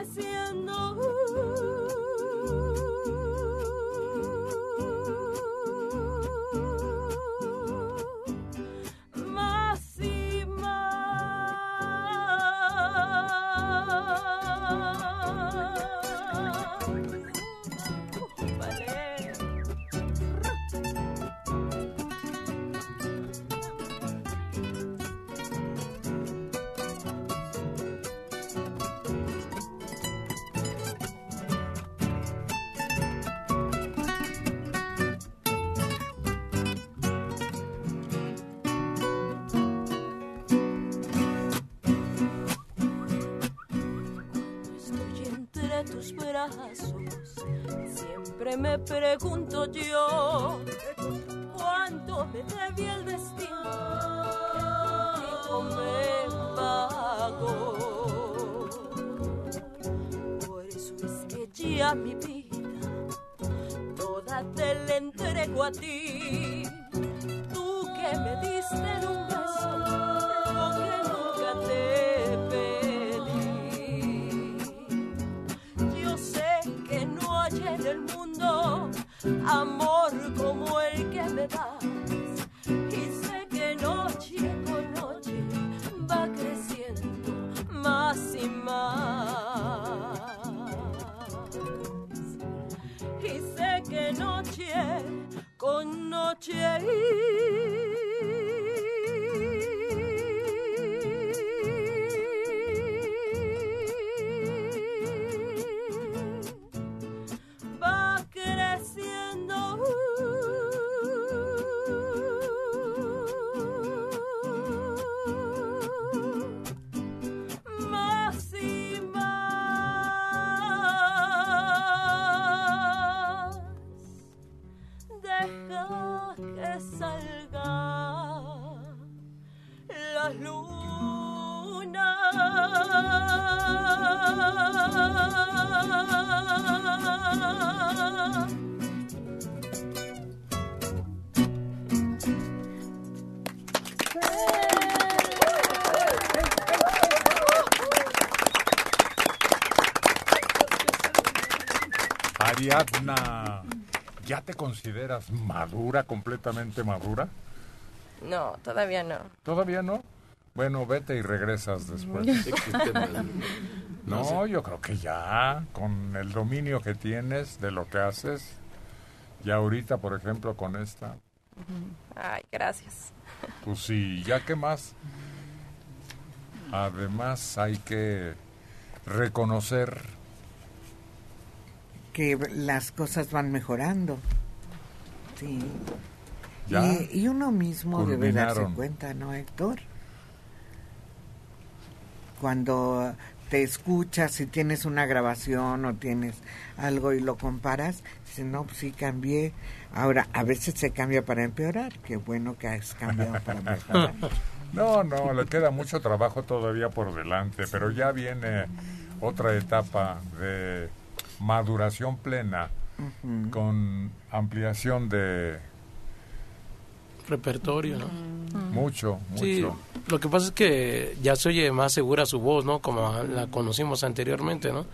creciendo. Me pregunto yo cuánto me debía el destino que contigo me pagó. Por eso es que ya mi vida toda te la entrego a ti.
Consideras madura, completamente madura?
No, todavía no.
¿Todavía no? Bueno, vete y regresas después. No, yo creo que ya, con el dominio que tienes de lo que haces, ya ahorita, por ejemplo, con esta,
Ay, gracias.
pues sí, ya que más. Además hay que reconocer
Que las cosas van mejorando. Sí.
Ya
Y, y uno mismo debe darse cuenta, ¿no, Héctor? Cuando te escuchas y tienes una grabación o tienes algo y lo comparas, dices, no, pues sí cambié. Ahora, a veces se cambia para empeorar. Qué bueno que has cambiado para mejorar.
No, no, le queda mucho trabajo todavía por delante, pero ya viene otra etapa de maduración plena
Ujú.
con ampliación de
Repertorio, ¿no?
mucho, mucho.
Sí, lo que pasa es que ya se oye más segura su voz, ¿no? Como la conocimos anteriormente, ¿no?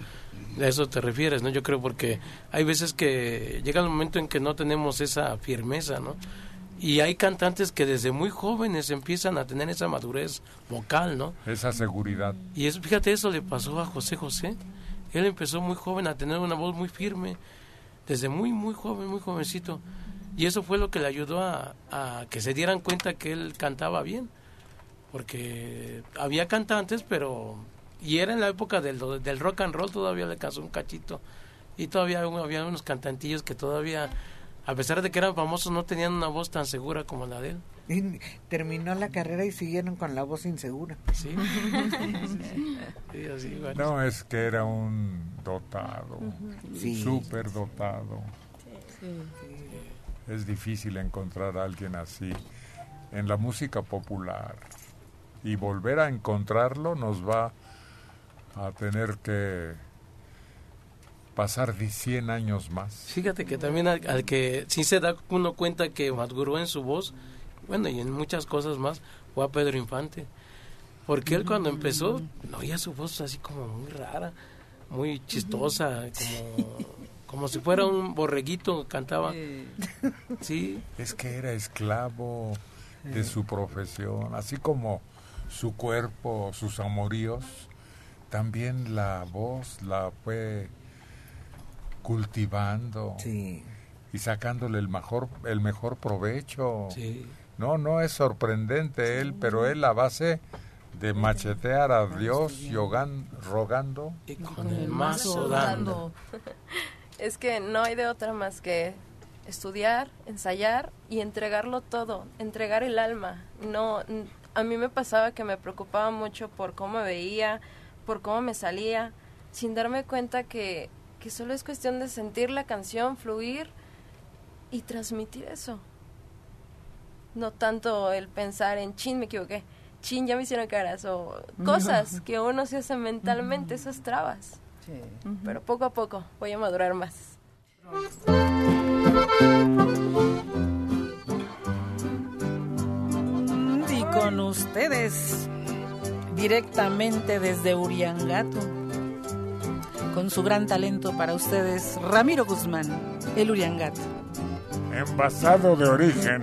A eso te refieres, ¿no? Yo creo porque hay veces que llega el momento en que no tenemos esa firmeza, ¿no? Y hay cantantes que desde muy jóvenes empiezan a tener esa madurez vocal, ¿no?
Esa seguridad.
Y eso, fíjate, eso le pasó a José José. Él empezó muy joven a tener una voz muy firme, desde muy, muy joven, muy jovencito. Y eso fue lo que le ayudó a, que se dieran cuenta que él cantaba bien. Porque había cantantes, pero... Y era en la época del, del rock and roll, todavía le casó un cachito. Y todavía había unos cantantillos que todavía, a pesar de que eran famosos, no tenían una voz tan segura como la de él.
Y terminó la carrera y siguieron con la voz insegura.
Sí. Sí, así, bueno.
No, es que era un dotado,
Sí.
súper dotado. Es difícil encontrar a alguien así en la música popular. Y volver a encontrarlo nos va a tener que pasar de 100 años más.
Fíjate que también al, al que sí se da uno cuenta que maduró en su voz, bueno, y en muchas cosas más, fue a Pedro Infante. Porque él cuando empezó, no oía su voz así como muy rara, muy chistosa, como, como si fuera un borreguito, cantaba. Sí.
Es que era esclavo de su profesión, así como su cuerpo, sus amoríos, también la voz la fue cultivando y sacándole el mejor el mejor provecho. No, no es sorprendente él, pero él a base de machetear a Dios y hogan- rogando.
Y con el mazo dando.
Es que no hay de otra más que estudiar, ensayar y entregarlo todo, entregar el alma. No, n- a mí me pasaba que me preocupaba mucho por cómo me veía, por cómo me salía, sin darme cuenta que, que solo es cuestión de sentir la canción, fluir y transmitir eso. No tanto el pensar en chin, me equivoqué, chin, ya me hicieron caras, o cosas que uno se hace mentalmente, esas trabas. Pero poco a poco voy a madurar más.
Y con ustedes, directamente desde Uriangato, con su gran talento para ustedes, Ramiro Guzmán, el Uriangato.
envasado de origen.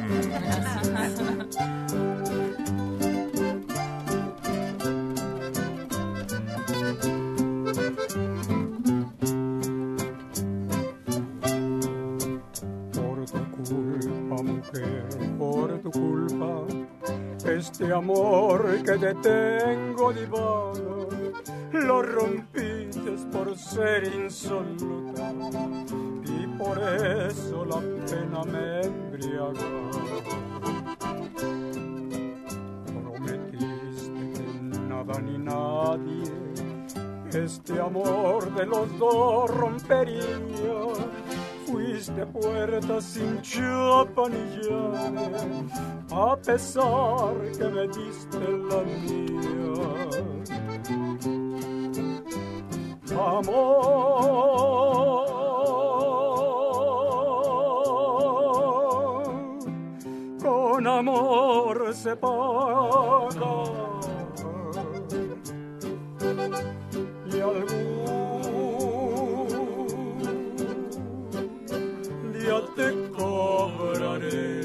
Por tu culpa, mujer, por tu culpa, este amor que te tengo divano, lo por ser insoluta y por eso la pena me embriaga. Prometiste que nada ni nadie este amor de los dos rompería. Fuiste puerta sin chapa ni llave, a pesar que me diste la mía. Amor, con amor se paga. Y día te cobraré.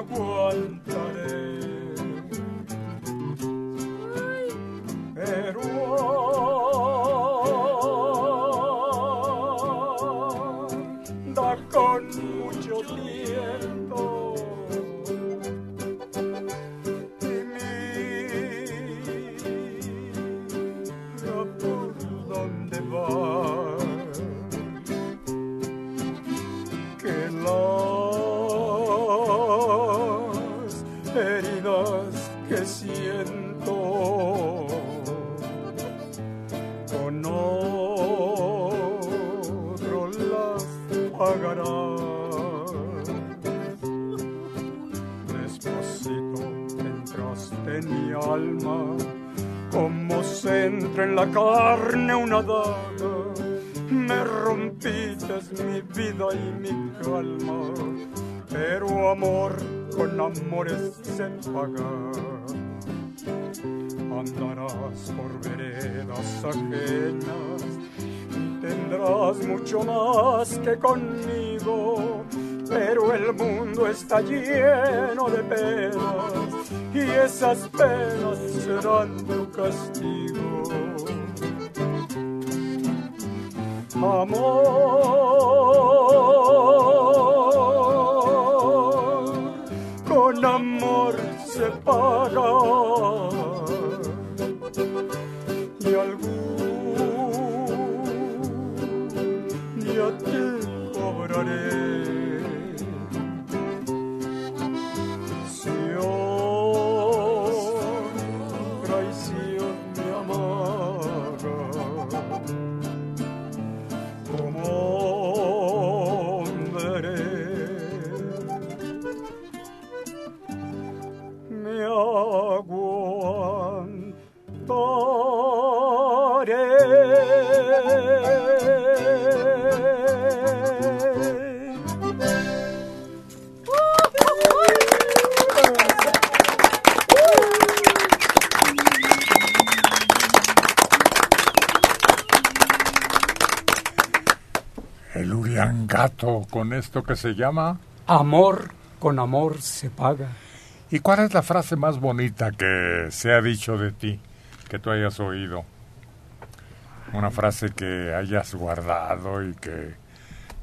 Hombre me alma, como se entra en la carne una daga. Me rompiste mi vida y mi calma, pero amor con amores se paga andarás por veredas ajenas tendrás mucho más que conmigo, pero el mundo está lleno de penas y esas penas serán tu castigo. Amor, con amor se paga
esto que se llama
Amor con amor se paga.
¿Y cuál es la frase más bonita que se ha dicho de ti, que tú hayas oído? Una frase que hayas guardado y que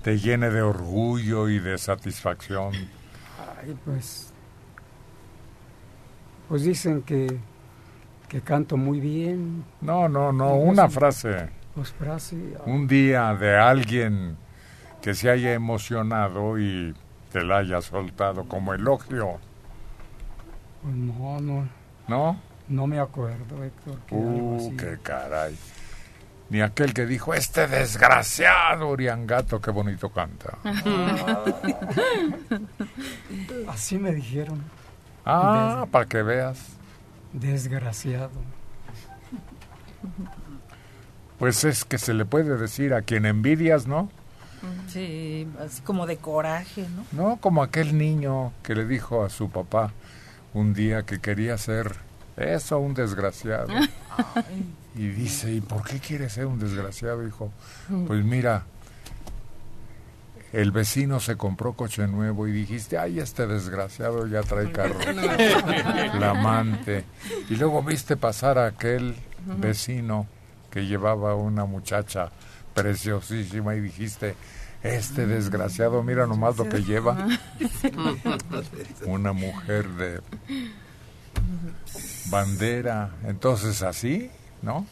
te llene de orgullo y de satisfacción.
Ay, pues. Pues dicen que, que canto muy bien.
No, no, no,
Pues,
una frase.
Pues frase.
Un día de alguien que se haya emocionado y te la haya soltado como elogio,
Pues no, no.
¿no?
No me acuerdo, Héctor. que algo
Uh,
así.
qué caray. Ni aquel que dijo, este desgraciado Uriangato, qué bonito canta.
Así me dijeron.
Ah, para que veas.
Desgraciado.
Pues es que se le puede decir a quien envidias, ¿no?
Sí, así como de coraje, ¿no?
No, como aquel niño que le dijo a su papá un día que quería ser eso, un desgraciado. Y dice, ¿y por qué quiere ser un desgraciado, hijo? Pues mira, el vecino se compró coche nuevo y dijiste, ay, este desgraciado ya trae carro flamante. Y luego viste pasar a aquel vecino que llevaba una muchacha preciosísima y dijiste, este desgraciado, mira nomás lo que lleva. Una mujer de bandera. Entonces así, ¿no?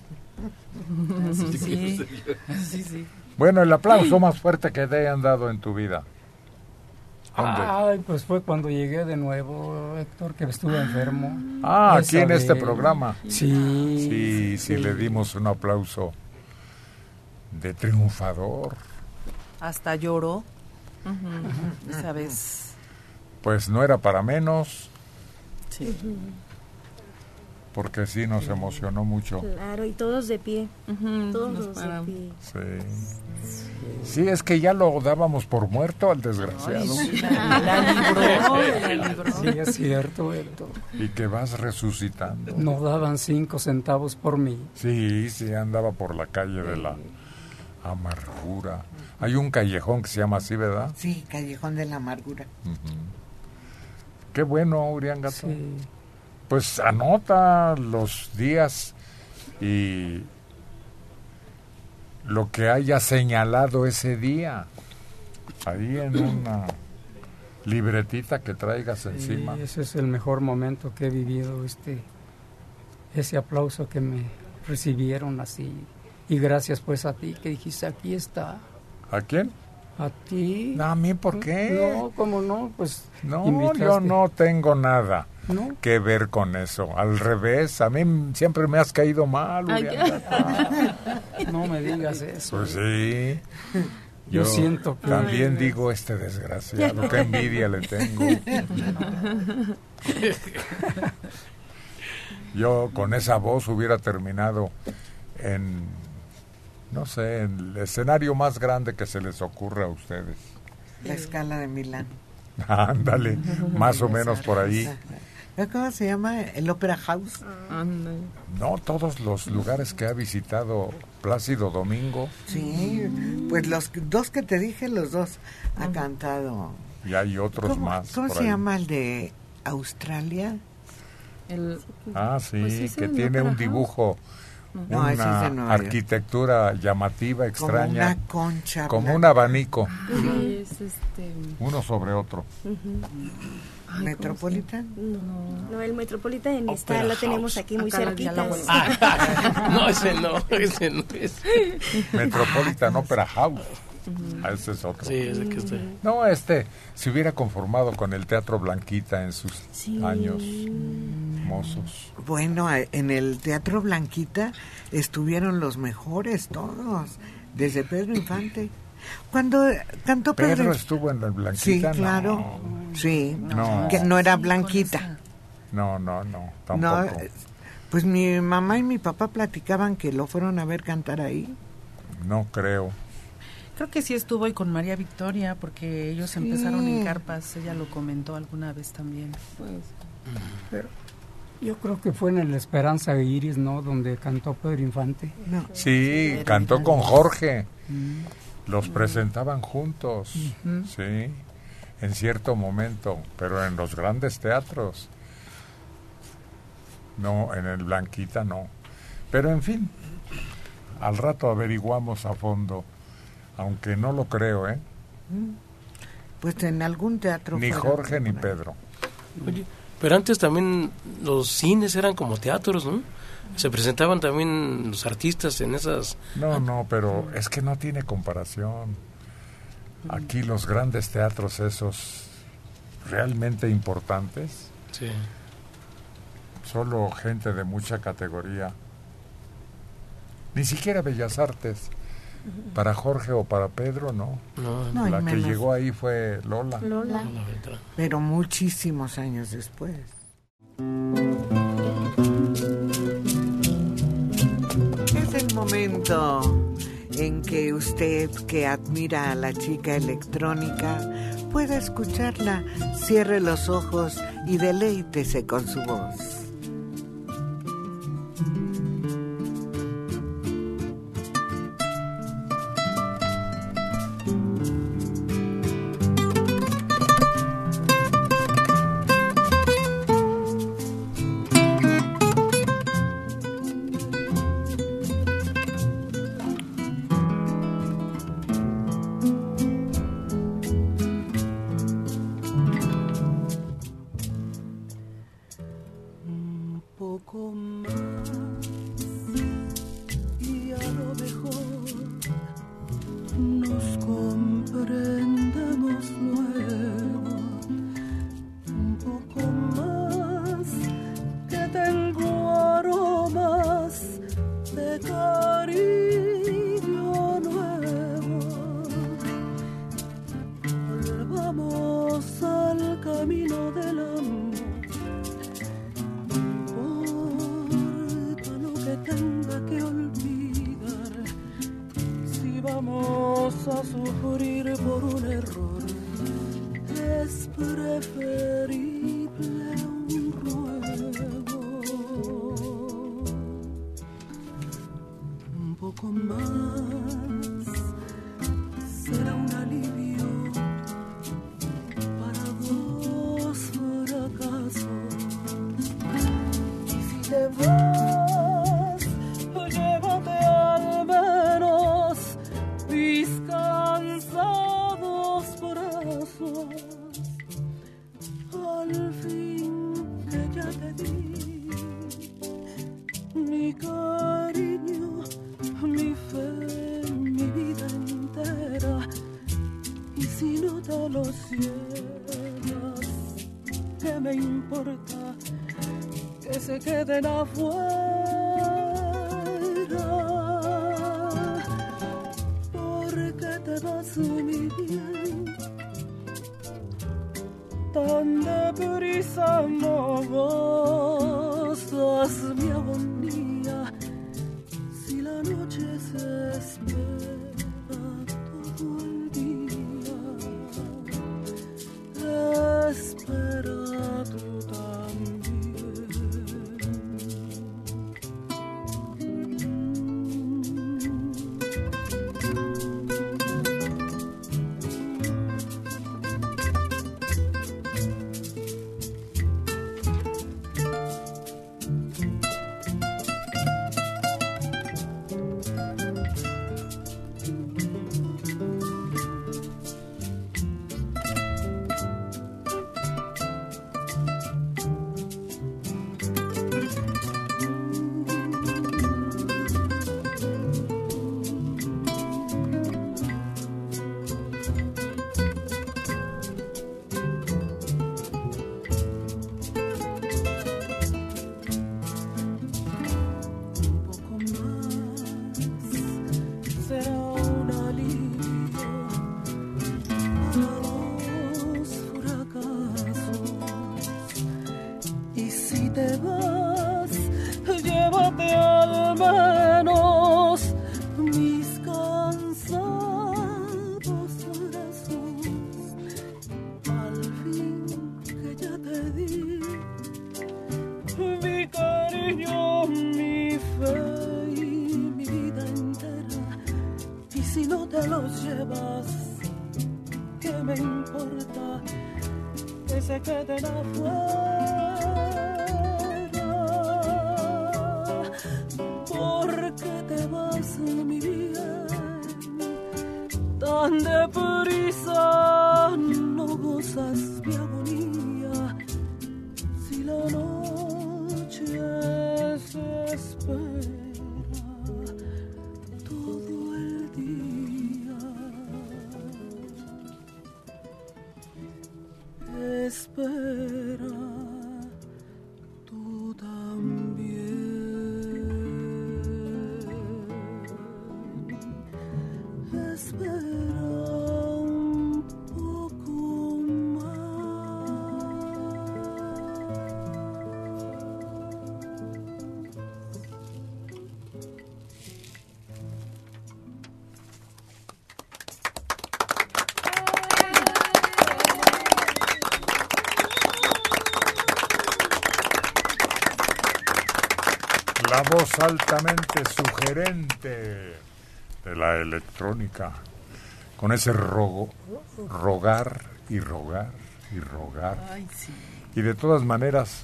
Sí, sí. Sí, sí.
Bueno, el aplauso más fuerte que te hayan dado en tu vida. ¿Dónde?
Ay, pues fue cuando llegué de nuevo, Héctor, que estuve enfermo.
Ah,
Esa
aquí en este programa.
Sí.
Sí, sí, le dimos un aplauso de triunfador.
Hasta lloró. Esa vez.
Pues no era para menos.
Sí.
porque sí nos emocionó mucho.
Claro, y todos de pie. todos de pie.
Sí. Sí, es que ya lo dábamos por muerto al desgraciado.
sí, la- la libró, la libró.
Sí, es cierto, Héctor.
Y que vas resucitando.
Nos daban cinco centavos por mí.
Sí, sí, andaba por la calle de la amargura. Hay un callejón que se llama así, ¿verdad?
Sí, Callejón de la Amargura.
Qué bueno, Urián Gato. Pues anota los días y lo que haya señalado ese día. Ahí en una libretita que traigas encima.
Y ese es el mejor momento que he vivido, este, ese aplauso que me recibieron así. Y gracias pues a ti que dijiste, aquí está.
¿A quién?
A ti.
No, ¿A mí por qué?
No, ¿cómo no? Pues
No,
invitaste.
yo no tengo nada
¿No?
que ver con eso. Al revés, a mí siempre me has caído mal.
Ay. No me digas eso.
Pues sí.
Yo siento que-
También digo este desgraciado, qué envidia le tengo. Yo con esa voz hubiera terminado en, no sé, en el escenario más grande que se les ocurra a ustedes.
La escala de Milán.
Ándale, más o menos por ahí.
¿Cómo se llama? El Opera House.
No, todos los lugares que ha visitado Plácido Domingo,
Sí, pues los dos que te dije, los dos ha cantado.
y hay otros
¿Cómo,
más.
cómo se
ahí.
llama el de Australia?
Ah, sí,
Pues
que tiene un
House. No, es de
una
York.
arquitectura llamativa, extraña,
una concha
como
blanca.
un abanico,
Sí, es este...
uno sobre otro.
Metropolitan.
No. No, el Metropolitan está, lo tenemos aquí muy cerquita.
Ah, no, ese no, ese no es.
Metropolitan Opera House. Ah, ese es otro.
Sí, ese que está.
No, este se hubiera conformado con el Teatro Blanquita en sus años mozos.
Bueno, en el Teatro Blanquita estuvieron los mejores todos, desde Pedro Infante. Cuando cantó Pedro,
Pedro estuvo en el
Sí,
Blanquita. no.
claro. Sí,
No.
que no era Blanquita.
No, no, no,
No,
tampoco.
eh, pues mi mamá y mi papá platicaban que lo fueron a ver cantar ahí.
No creo.
Creo que sí estuvo y con María Victoria, porque ellos
Sí.
empezaron en carpas, ella lo comentó alguna vez también.
Pero yo creo que fue en el Esperanza Iris, ¿no? Donde cantó Pedro Infante.
Sí, cantó con Jorge. Los presentaban juntos, sí, en cierto momento, pero en los grandes teatros. No, en el Blanquita no. Pero en fin, al rato averiguamos a fondo, aunque no lo creo, ¿eh?
Pues en algún teatro.
Ni. Jorge ni Pedro.
Oye, pero antes también los cines eran como teatros, ¿no? Se presentaban también los artistas en esas...
No, no, pero es que no tiene comparación. Aquí los grandes teatros esos realmente importantes,
Sí.
solo gente de mucha categoría. Ni siquiera Bellas Artes. Para Jorge o para Pedro, no.
No,
La que
menos.
llegó ahí fue Lola.
Lola. Pero muchísimos años después. Es el momento en que usted que admira a la chica electrónica pueda escucharla, cierre los ojos y deleítese con su voz.
Altamente sugerente de la electrónica, con ese rogo, rogar y rogar y rogar.
Ay, sí.
Y de todas maneras,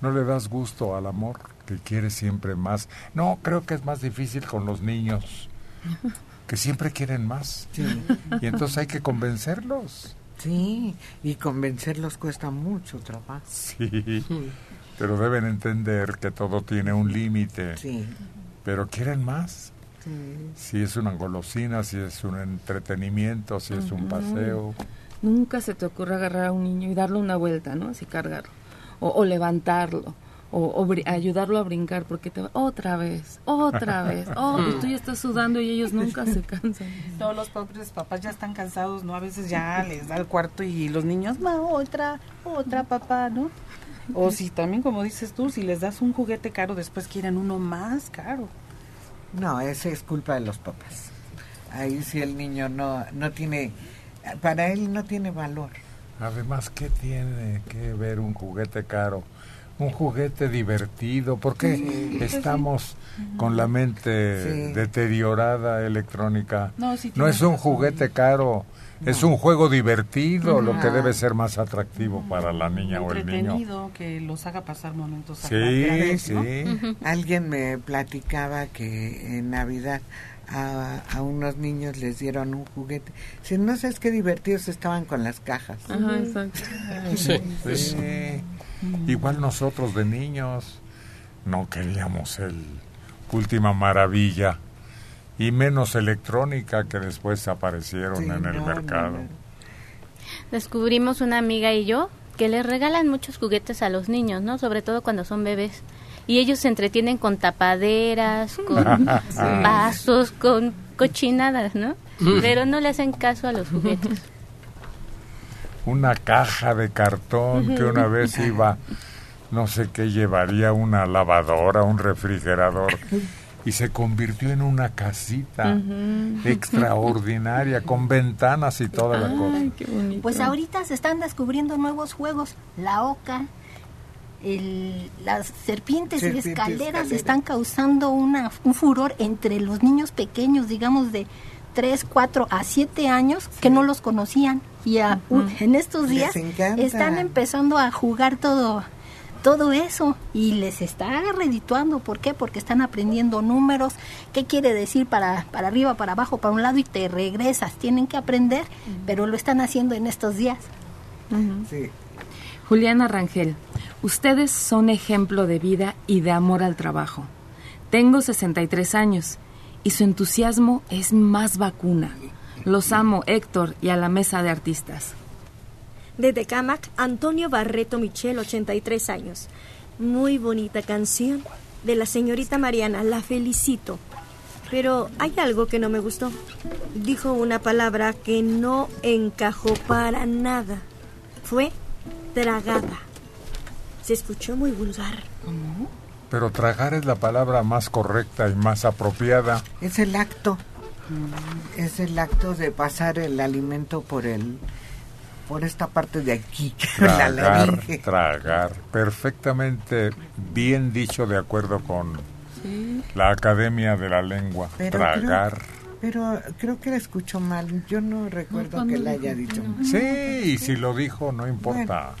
no le das gusto al amor, que quiere siempre más. No, creo que es más difícil con los niños, que siempre quieren más.
Sí.
Y entonces hay que convencerlos.
Sí, y convencerlos cuesta mucho trabajo.
Sí, pero deben entender que todo tiene un límite.
Sí.
Pero quieren más.
Sí.
Si es una golosina, si es un entretenimiento, si es un paseo.
Nunca se te ocurre agarrar a un niño y darle una vuelta, ¿no? Así cargarlo. O, o levantarlo. O, ayudarlo a brincar porque te va, otra vez, otra vez. Oh, y tú ya estás sudando y ellos nunca se cansan.
Todos los pobres papás ya están cansados, ¿no? A veces ya les da el cuarto y los niños, ma, otra, otra papá, ¿no? O si también, como dices tú, si les das un juguete caro, después quieren uno más caro.
No, esa es culpa de los papás. Ahí sí el niño no, no tiene, para él no tiene valor.
Además, ¿qué tiene que ver un juguete caro? Un juguete divertido. ¿Por qué
Sí.
estamos con la mente
Sí.
deteriorada electrónica?
No, sí
No
tiene
es un juguete caro, es un juego divertido, lo que debe ser más atractivo para la niña o el niño.
Entretenido, que los haga pasar momentos
Sí,
agradables, ¿no?
sí.
Alguien me platicaba que en Navidad a, a unos niños les dieron un juguete. Si no sabes qué divertidos estaban con las cajas.
Ajá, exacto.
Sí, sí. Igual nosotros de niños no queríamos el última maravilla y menos electrónica que después aparecieron
Sí,
en el
no, no,
mercado.
Descubrimos una amiga y yo que les regalan muchos juguetes a los niños, ¿no? Sobre todo cuando son bebés. Y ellos se entretienen con tapaderas, con
Sí.
vasos, con cochinadas, ¿no?
Mm.
Pero no le hacen caso a los juguetes.
Una caja de cartón que una vez iba, no sé qué llevaría, una lavadora, un refrigerador, y se convirtió en una casita extraordinaria, con ventanas y toda la cosa.
Pues ahorita se están descubriendo nuevos juegos. La oca, el- las serpientes,
Serpientes
y escaleras
escaleras.
están causando una, un furor entre los niños pequeños, digamos de 3, 4 a 7 años, que no los conocían. Y a- en estos días están empezando a jugar todo todo eso y les está redituando. ¿Por qué? Porque están aprendiendo números, qué quiere decir para, para arriba, para abajo, para un lado y te regresas. Tienen que aprender, pero lo están haciendo en estos días.
Juliana Rangel, ustedes son ejemplo de vida y de amor al trabajo. Tengo 63 años y su entusiasmo es más vacuna. Los amo, Héctor, y a la mesa de artistas.
De Tecámac, Antonio Barreto Michel, 83 años. Muy bonita canción de la señorita Mariana, la felicito. Pero hay algo que no me gustó. Dijo una palabra que no encajó para nada. Fue tragada. Se escuchó muy vulgar.
Pero tragar es la palabra más correcta y más apropiada.
Es el acto. Es el acto de pasar el alimento por el por esta parte de aquí. la
Tragar,
laringe.
tragar. Perfectamente bien dicho de acuerdo con la Academia de la Lengua.
Pero
tragar.
Creo, pero creo que la escuchó mal. Yo no recuerdo que la haya dicho.
Sí, y si lo dijo, no importa.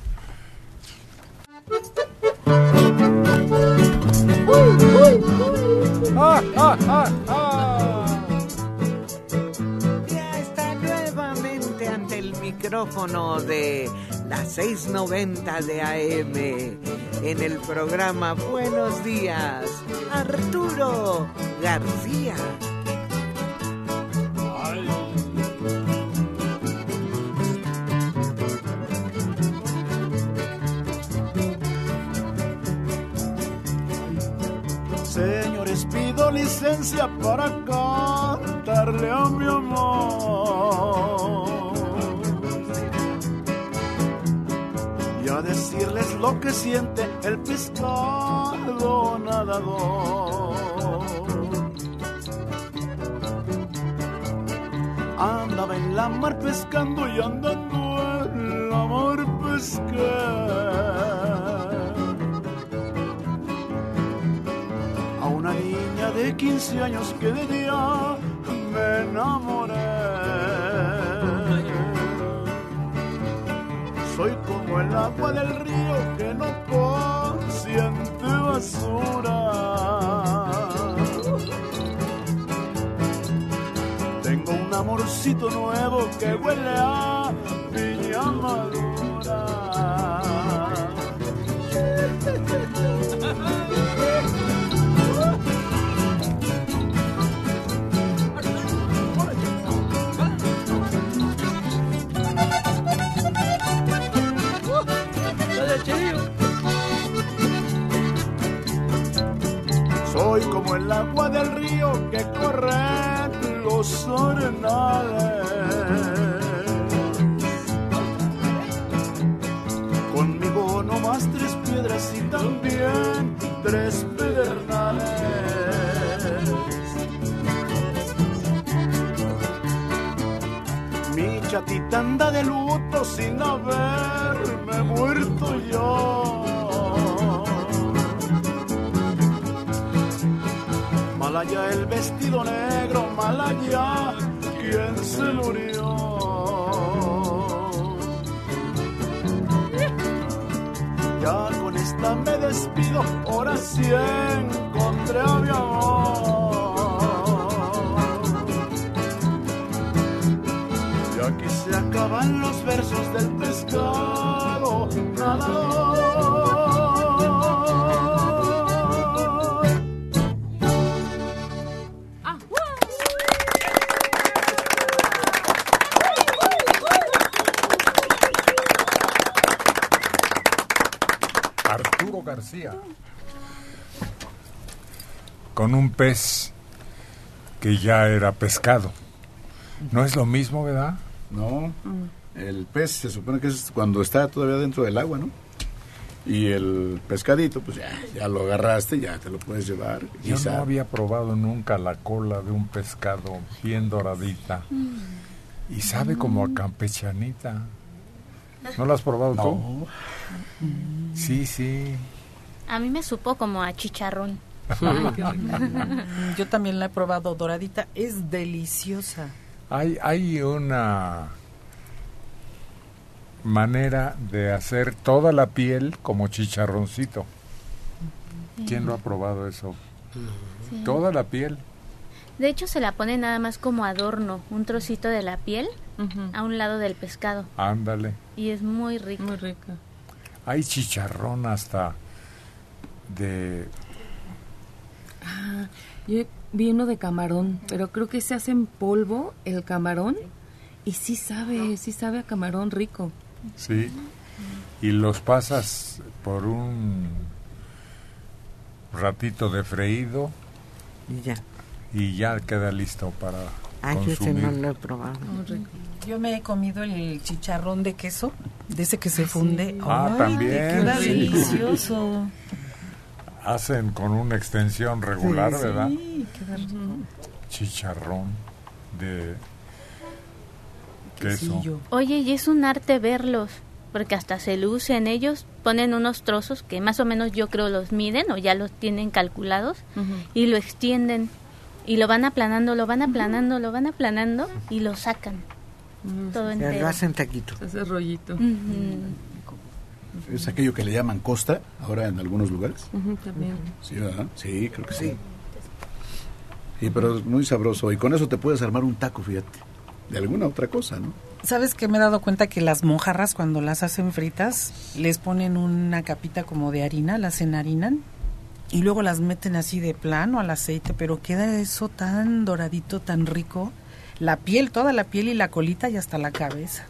Ah, ah, ah, ah. Micrófono de las 690 de AM en el programa Buenos Días, Arturo García.
Señores, pido licencia para cantarle a mi amor y a decirles lo que siente el pescado nadador. Andaba en la mar pescando y andando en la mar pescar. a una niña de 15 años que de día me enamoré. Soy como el agua del río que no consiente basura. Tengo un amorcito nuevo que huele a piña madura. Soy como el agua del río que corre los arenales. Conmigo no más tres piedras y también tres pedernales.
gatita anda de luto sin haberme muerto yo. Malaya el vestido negro, Malaya, quien se murió. Ya con esta me despido, ahora sí encontré a mi amor. Y aquí se acaban los versos del pescado nadador.
Con un pez que ya era pescado. No es lo mismo, ¿verdad?
No, el pez se supone que es cuando está todavía dentro del agua, ¿no? Y el pescadito, pues ya, ya lo agarraste, ya te lo puedes llevar. y
Yo no había probado nunca la cola de un pescado bien doradita. Y sabe como a campechanita. ¿No la has probado tú? Sí, sí.
A mí me supo como a chicharrón.
Yo también la he probado doradita, es deliciosa.
Hay, hay una manera de hacer toda la piel como chicharroncito. ¿Quién lo ha probado eso?
Sí.
Toda la piel.
De hecho, se la pone nada más como adorno, un trocito de la piel a un lado del pescado.
Ándale.
Y es muy rico.
Muy rica.
Hay chicharrón hasta de...
Ah, yo vi uno de camarón, pero creo que se hace en polvo el camarón y sí sabe, sí sabe a camarón rico.
Sí. Y los pasas por un ratito de freído
Y ya.
y ya queda listo para
Ay, ese
consumir.
no lo he probado.
Yo me he comido el chicharrón de queso, de ese que se funde.
Ah,
Ay,
también,
Queda
sí.
delicioso.
Hacen con una extensión regular,
Sí,
¿verdad?
sí, queda rico.
Chicharrón de queso.
Oye, y es un arte verlos, porque hasta se lucen ellos, ponen unos trozos que más o menos yo creo los miden o ya los tienen calculados y lo extienden y lo van aplanando, lo van aplanando, lo van aplanando y lo sacan. Todo
Ya lo hacen taquito.
Ese rollito.
Es aquello que le llaman costa, ahora en algunos lugares.
También.
Sí, ¿verdad? Sí, creo que sí. Sí, pero es muy sabroso. Y con eso te puedes armar un taco, fíjate. De alguna otra cosa, ¿no?
¿Sabes que me he dado cuenta que las mojarras cuando las hacen fritas les ponen una capita como de harina, las enharinan y luego las meten así de plano al aceite, pero queda eso tan doradito, tan rico. La piel, toda la piel y la colita y hasta la cabeza.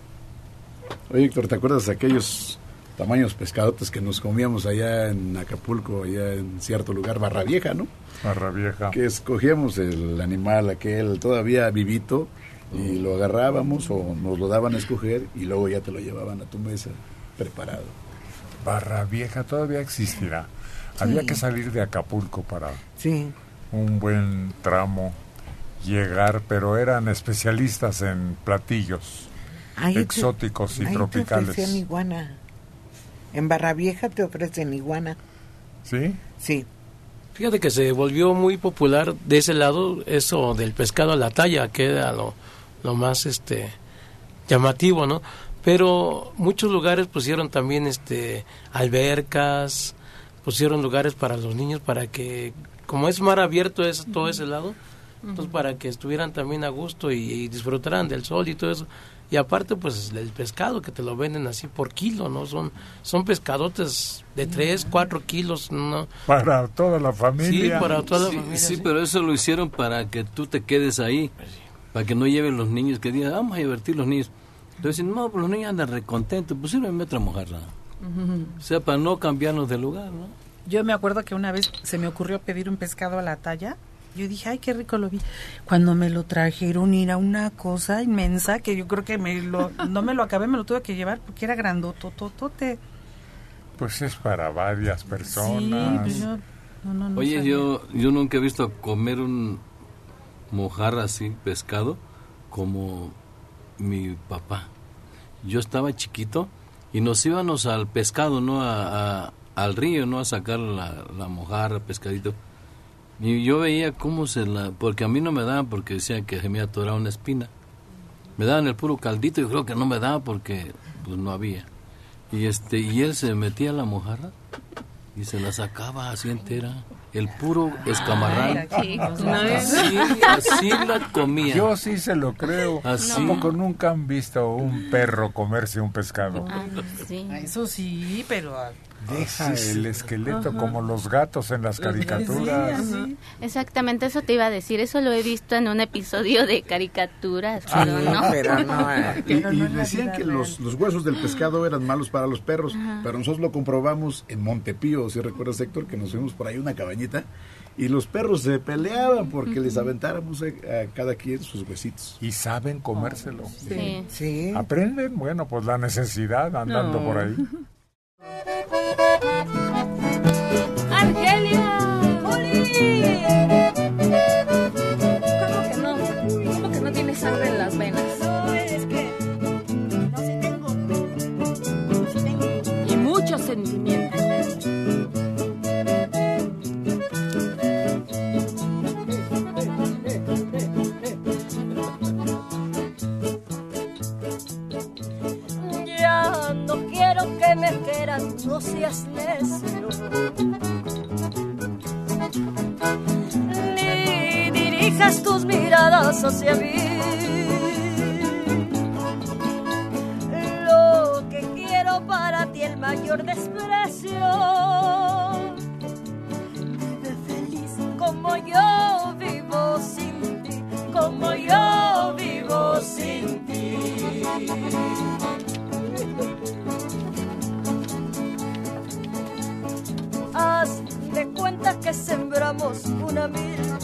Oye, Héctor, ¿te acuerdas de aquellos tamaños pescadotes que nos comíamos allá en Acapulco, allá en cierto lugar, Barra Vieja, ¿no?
Barra Vieja.
Que escogíamos el animal aquel todavía vivito y lo agarrábamos o nos lo daban a escoger y luego ya te lo llevaban a tu mesa preparado.
Barra Vieja todavía existirá. Había que salir de Acapulco para
Sí.
un buen tramo llegar, pero eran especialistas en platillos
Ahí te-
exóticos y
ahí Te
tropicales.
ofrecían iguana. En Barra Vieja te ofrecen iguana.
¿Sí?
Sí.
Fíjate que se volvió muy popular de ese lado eso del pescado a la talla, que era lo, lo más este llamativo, ¿no? Pero muchos lugares pusieron también este albercas, pusieron lugares para los niños para que como es mar abierto es todo ese lado, entonces para que estuvieran también a gusto y, y disfrutaran del sol y todo eso. Y aparte pues el pescado que te lo venden así por kilo, ¿no? Son son pescadotes de 3, 4 kilos, ¿no?
Para toda la familia.
Sí, para toda la
sí,
familia,
sí,
sí.
pero eso lo hicieron para que tú te quedes ahí, para que no lleven los niños, que digan, vamos a divertir los niños. Entonces dicen, no, pues los niños andan recontentos, pues sírveme otra mojarra. O sea, para no cambiarnos de lugar, ¿no?
Yo me acuerdo que una vez se me ocurrió pedir un pescado a la talla. Yo dije, ay, qué rico lo vi. Cuando me lo trajeron era una cosa inmensa que yo creo que me lo, no me lo acabé, me lo tuve que llevar porque era grandotototote.
Pues es para varias
Sí,
personas.
pues yo, no, no, no
Oye,
sabía.
yo, yo nunca he visto comer un mojarra así, pescado, como mi papá. Yo estaba chiquito y nos íbamos al pescado, ¿no? A, a- al río, ¿no? A sacar la, la mojarra, pescadito. Y yo veía cómo se la... Porque a mí no me daban porque decían que se me atoraba una espina. Me daban el puro caldito y creo que no me daba porque pues no había. Y este y él se metía a la mojarra y se la sacaba así entera. El puro escamarrán.
Ay.
Así, así la comía.
Yo sí se lo creo.
Así.
¿A poco nunca han visto un perro comerse un pescado?
Ah, Eso sí, pero... ah,
Deja
sí.
el esqueleto
Ajá.
como los gatos en las caricaturas.
Exactamente, eso te iba a decir. Eso lo he visto en un episodio de caricaturas,
Ah,
pero no.
Y, y decían que los, los huesos del pescado eran malos para los perros,
Ajá.
pero nosotros lo comprobamos en Montepío, si recuerdas Héctor, que nos fuimos por ahí una cabañita y los perros se peleaban porque les aventáramos a, a cada quien sus huesitos.
Y saben comérselo.
Sí.
¿Aprenden? Bueno, pues la necesidad andando
No.
por ahí.
¡Argelia!
¿Cómo
quiero que me quieras, no seas necio. Ni dirijas tus miradas hacia mí. Lo que quiero para ti el mayor desprecio. Sembramos una milpa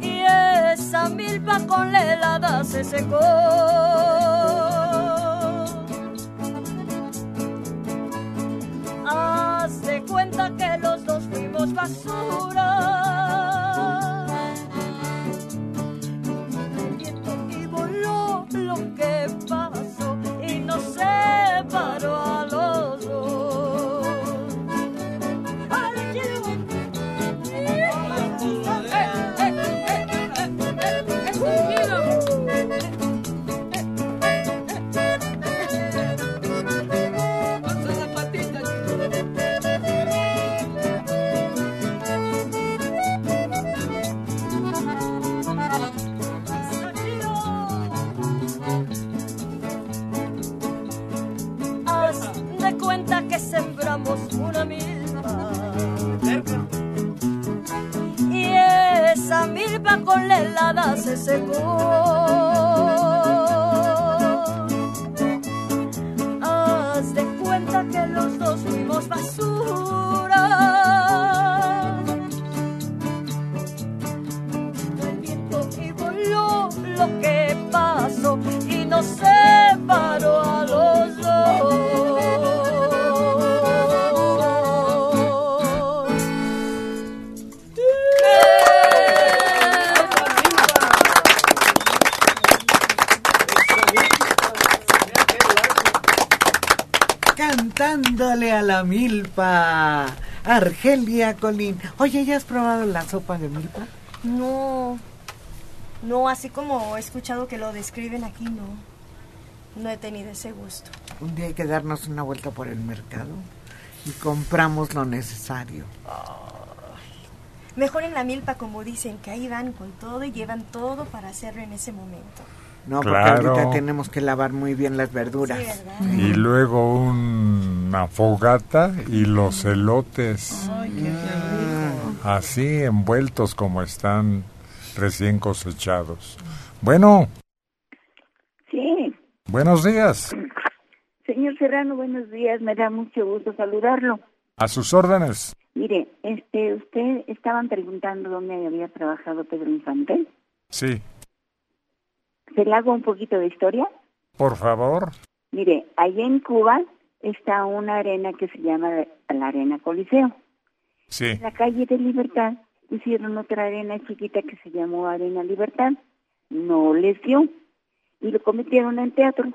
y esa milpa con la helada se secó. Haz de cuenta que los dos fuimos basura.
Argelia Colín. Oye, ¿ya has probado la sopa de milpa?
No, no, así como he escuchado que lo describen aquí, no. No he tenido ese gusto.
Un día hay que darnos una vuelta por el mercado y compramos lo necesario.
Mejor en la milpa, como dicen, que ahí van con todo y llevan todo para hacerlo en ese momento.
No, porque
Claro.
ahorita tenemos que lavar muy bien las verduras.
Sí, ¿verdad?
Y luego una fogata y los elotes. Así envueltos como están recién cosechados. Bueno,
Sí,
buenos días.
señor Serrano, buenos días. Me da mucho gusto saludarlo.
A sus órdenes.
Mire, este, usted estaban preguntando dónde había trabajado Pedro Infante.
Sí,
¿Se le hago un poquito de historia?
por favor.
Mire, allá en Cuba está una arena que se llama la Arena Coliseo.
Sí.
En la calle de Libertad pusieron otra arena chiquita que se llamó Arena Libertad. No les dio. Y lo cometieron en teatro,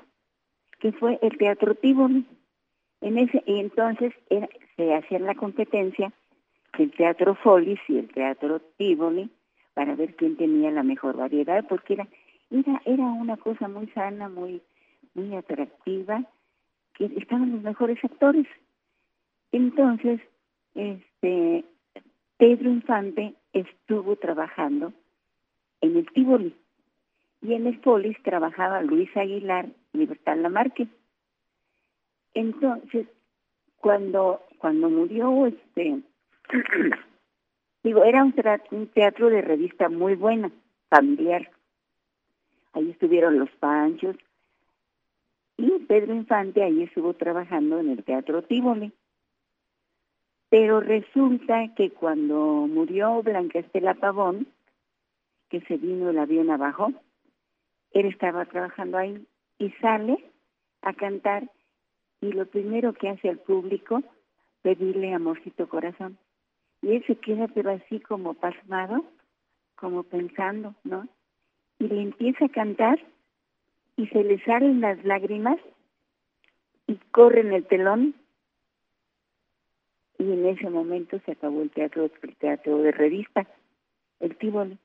que fue el Teatro Tivoli. En ese, y entonces era, se hacía la competencia el Teatro Folis y el Teatro Tivoli para ver quién tenía la mejor variedad, porque era, era, era una cosa muy sana, muy, muy atractiva, estaban los mejores actores. Entonces, este Pedro Infante estuvo trabajando en el Tivoli y en el Folis trabajaba Luis Aguilar Libertad Lamarque. Entonces, cuando cuando murió este digo, era un teatro de revista muy buena, familiar. Ahí estuvieron los Panchos y Pedro Infante ahí estuvo trabajando en el Teatro Tivoli. Pero resulta que cuando murió Blanca Estela Pavón, que se vino el avión abajo, él estaba trabajando ahí y sale a cantar y lo primero que hace al público, pedirle amorcito corazón. Y él se queda pero así como pasmado, como pensando, ¿no? Y le empieza a cantar y se le salen las lágrimas y corre en el telón y en ese momento se acabó el teatro, el de revista, el Tívoli.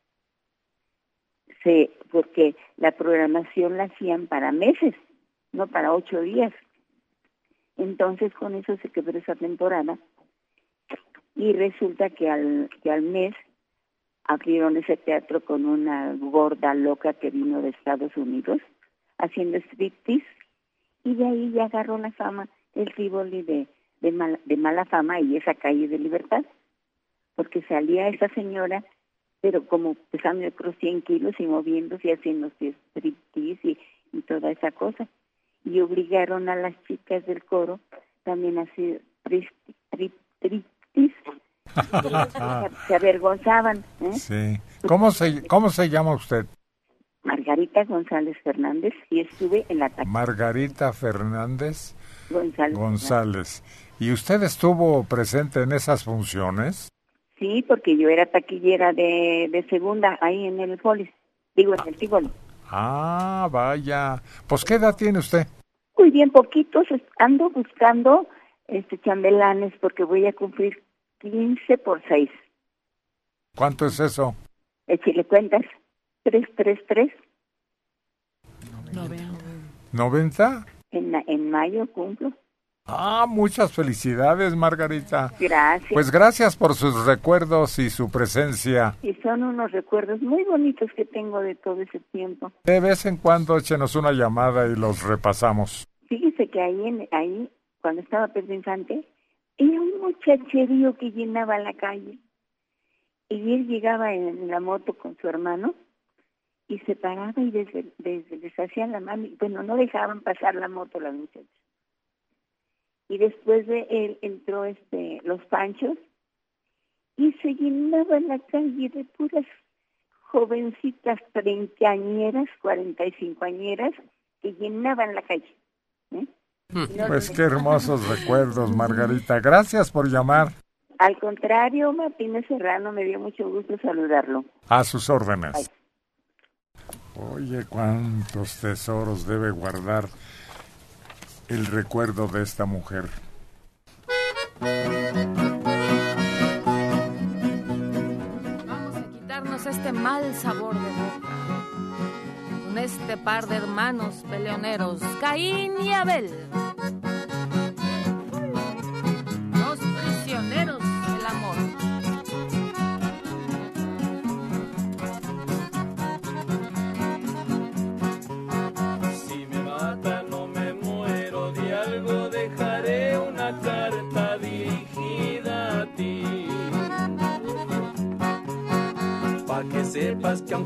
Se, porque la programación la hacían para meses, no para ocho días. Entonces con eso se quebró esa temporada y resulta que al, que al mes abrieron ese teatro con una gorda loca que vino de Estados Unidos haciendo striptease y de ahí ya agarró la fama el Tivoli de, de, mala, de mala fama y esa calle de libertad porque salía esa señora pero como pesando otros 100 kilos y moviéndose y haciendo striptease y, y toda esa cosa y obligaron a las chicas del coro también a hacer striptease se avergonzaban. ¿eh?
Sí. ¿Cómo se, ¿Cómo se llama usted?
Margarita González Fernández y estuve en la taquilla.
Margarita Fernández
González.
González. ¿Y usted estuvo presente en esas funciones?
Sí, porque yo era taquillera de, de segunda ahí en el Folis, digo en el Tivoli.
Ah, vaya. Pues, ¿qué edad tiene usted?
Muy bien, poquitos. Ando buscando este chambelanes porque voy a cumplir 15 por 6.
¿Cuánto es eso?
Échale cuentas. 333.
¿90?
En, en mayo cumplo.
Ah, muchas felicidades, Margarita.
Gracias.
Pues gracias por sus recuerdos y su presencia.
Y son unos recuerdos muy bonitos que tengo de todo ese tiempo.
De vez en cuando échenos una llamada y los repasamos.
Fíjese que ahí, en, ahí cuando estaba Pedro Infante, era un muchacherío que llenaba la calle. Y él llegaba en la moto con su hermano y se paraba y desde, desde les hacían la mano. Bueno, no dejaban pasar la moto las muchachas. Y después de él entró este los panchos y se llenaba la calle de puras jovencitas treintañeras, cuarenta y cincoañeras que llenaban la calle. ¿eh?
Pues qué hermosos recuerdos, Margarita. Gracias por llamar.
Al contrario, Martínez Serrano, me dio mucho gusto saludarlo.
A sus órdenes. Oye, cuántos tesoros debe guardar el recuerdo de esta mujer.
Vamos a quitarnos este mal sabor de boca con este par de hermanos peleoneros, Caín y Abel.
Sepas que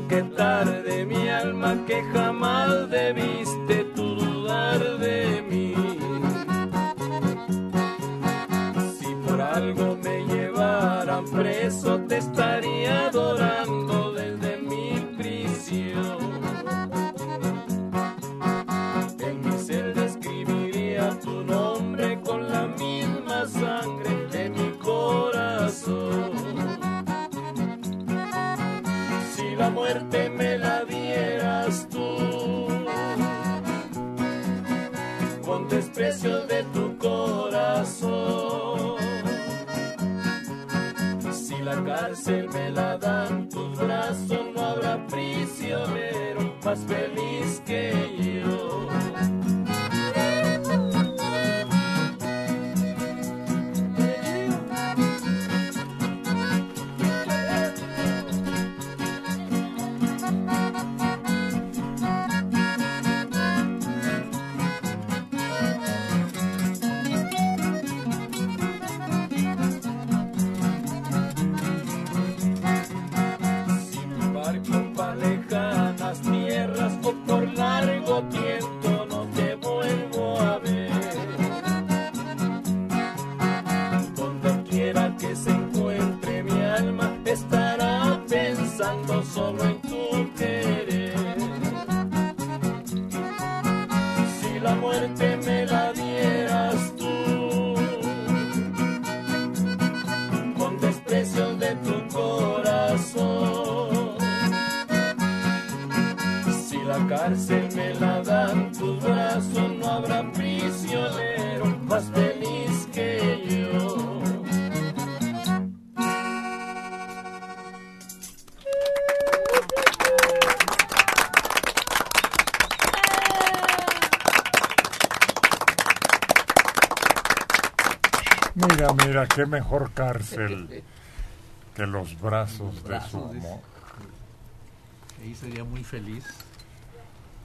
qué mejor cárcel que los brazos de su amor.
Ahí sería muy feliz.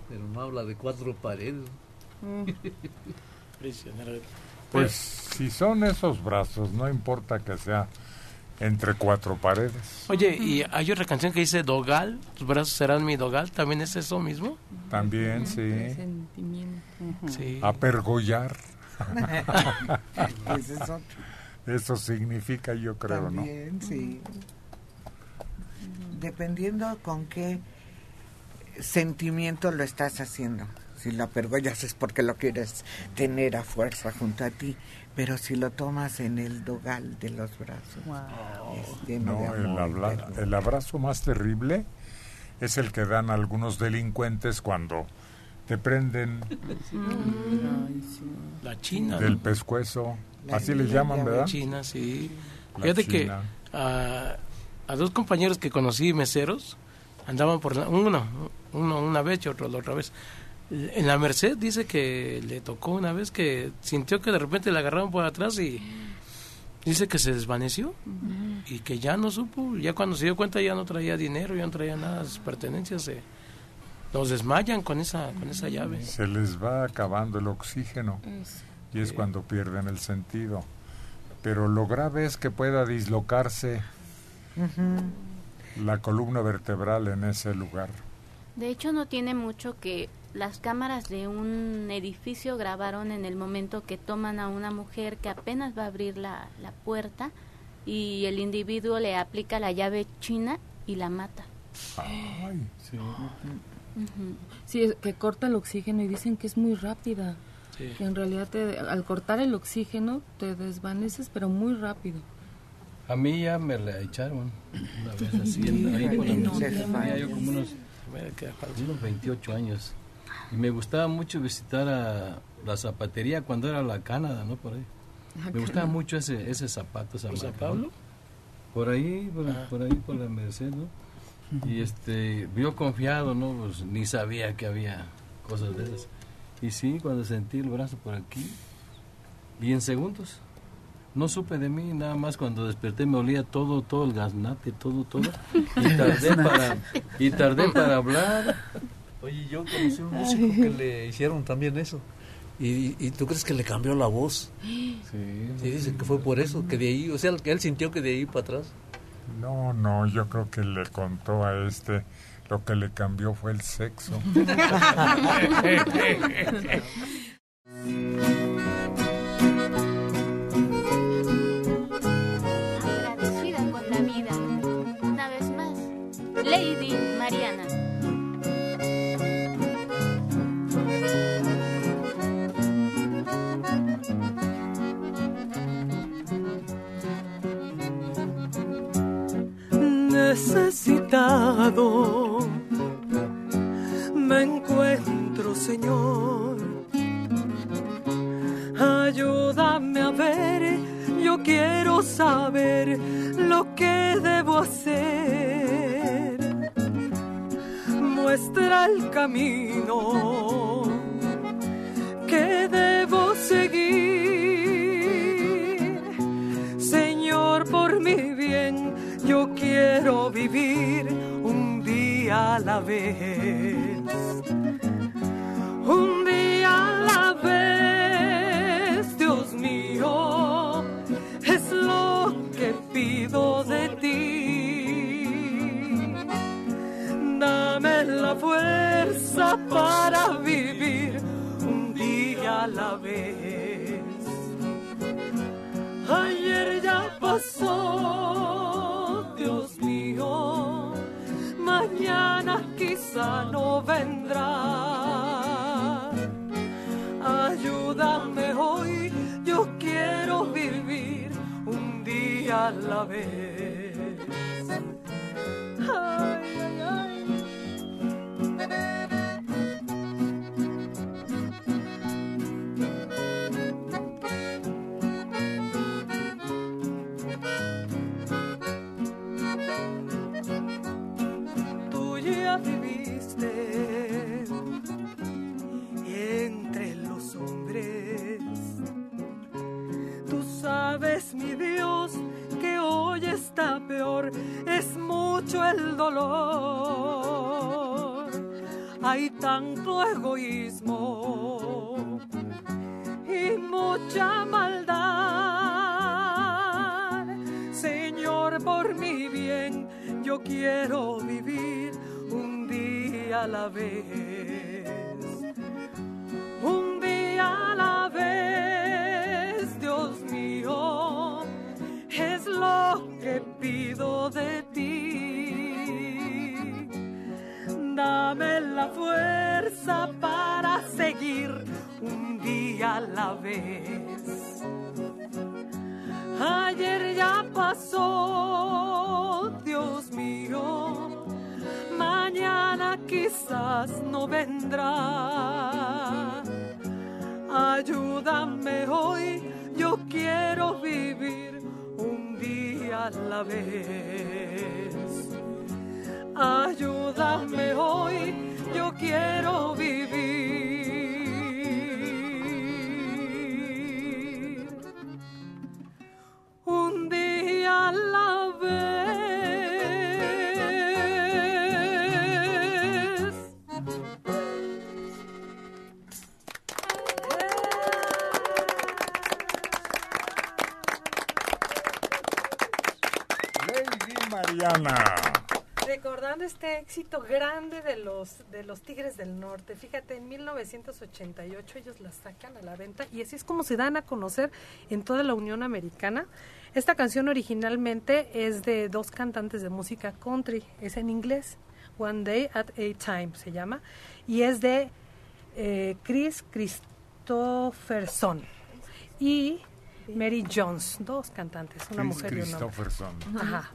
Pero no habla de cuatro paredes.
Prisionero.
Pues si son esos brazos, no importa que sea entre cuatro paredes.
Oye, y hay otra canción que dice Dogal, tus brazos serán mi Dogal, ¿también es eso mismo?
También, sí.
Sentimiento.
Sí.
Apergollar.
Ese es otro.
Eso significa, yo creo,
También, sí. Dependiendo con qué sentimiento lo estás haciendo. Si lo apergollas es porque lo quieres tener a fuerza junto a ti, pero si lo tomas en el dogal de los brazos, es lleno
¿no? No, el abrazo más terrible es el que dan algunos delincuentes cuando te prenden
La China.
del pescuezo.
La
Así le
China,
llaman,
la
¿verdad?
China, sí.
La
Fíjate que a dos compañeros que conocí meseros andaban por la- uno, uno una vez y otro la otra vez. En la Merced dice que le tocó una vez que sintió que de repente le agarraron por atrás y dice que se desvaneció y que ya no supo, ya cuando se dio cuenta ya no traía dinero, ya no traía nada, sus pertenencias se los desmayan con esa con esa llave.
Se les va acabando el oxígeno y es cuando pierden el sentido. Pero lo grave es que pueda dislocarse la columna vertebral en ese lugar.
De hecho, no tiene mucho que las cámaras de un edificio grabaron en el momento que toman a una mujer que apenas va a abrir la, la puerta y el individuo le aplica la llave china y la mata.
Ay,
Sí, es que corta el oxígeno y dicen que es muy rápida.
Sí.
Que en realidad te- al cortar el oxígeno te desvaneces, pero muy rápido.
A mí ya me la echaron una vez así, en- ahí la
No,
Tenía yo como unos, unos 28 años. Y me gustaba mucho visitar a la zapatería cuando era la Canadá, ¿no? Por ahí.
Ah,
Me gustaba mucho ese, ese zapato, esa
¿Por San. Pablo?
Por ahí, por,
Ah.
por ahí, por la Merced, ¿no? Y este, yo confiado, ¿no? Pues ni sabía que había cosas de esas. Y sí, cuando sentí el brazo por aquí, y en segundos, no supe de mí, nada más cuando desperté me olía todo, todo el gaznate, todo, todo. Y tardé para, y tardé para hablar.
Oye, yo conocí a un músico que le hicieron también eso. ¿Y, y tú crees que le cambió la voz?
Sí.
Sí, dicen que fue por eso, que de ahí, o sea, que él sintió que de ahí para atrás.
No, no, yo creo que le contó a este lo que le cambió fue el sexo.
necesitado me encuentro, Señor. Ayúdame a ver, yo
quiero saber lo que debo hacer. Muestra el camino que debo seguir. Señor, por mi bien, yo quiero vivir un día a la vez. Un día a la vez, Dios mío, es lo que pido de ti. Dame la fuerza para vivir un día a la vez. Ayer ya pasó, Mío, mañana quizá no vendrá. Ayúdame hoy, yo quiero vivir un día a la vez.
Éxito grande de los de los Tigres del Norte, fíjate, en 1988 ellos la sacan a la venta y así es como se dan a conocer en toda la Unión Americana. Esta canción originalmente es de dos cantantes de música country, es en inglés, One Day at a Time se llama, y es de eh, Chris Christopherson y Mary Jones, dos cantantes, una
Chris
mujer y un hombre.
Christopherson.
Ajá.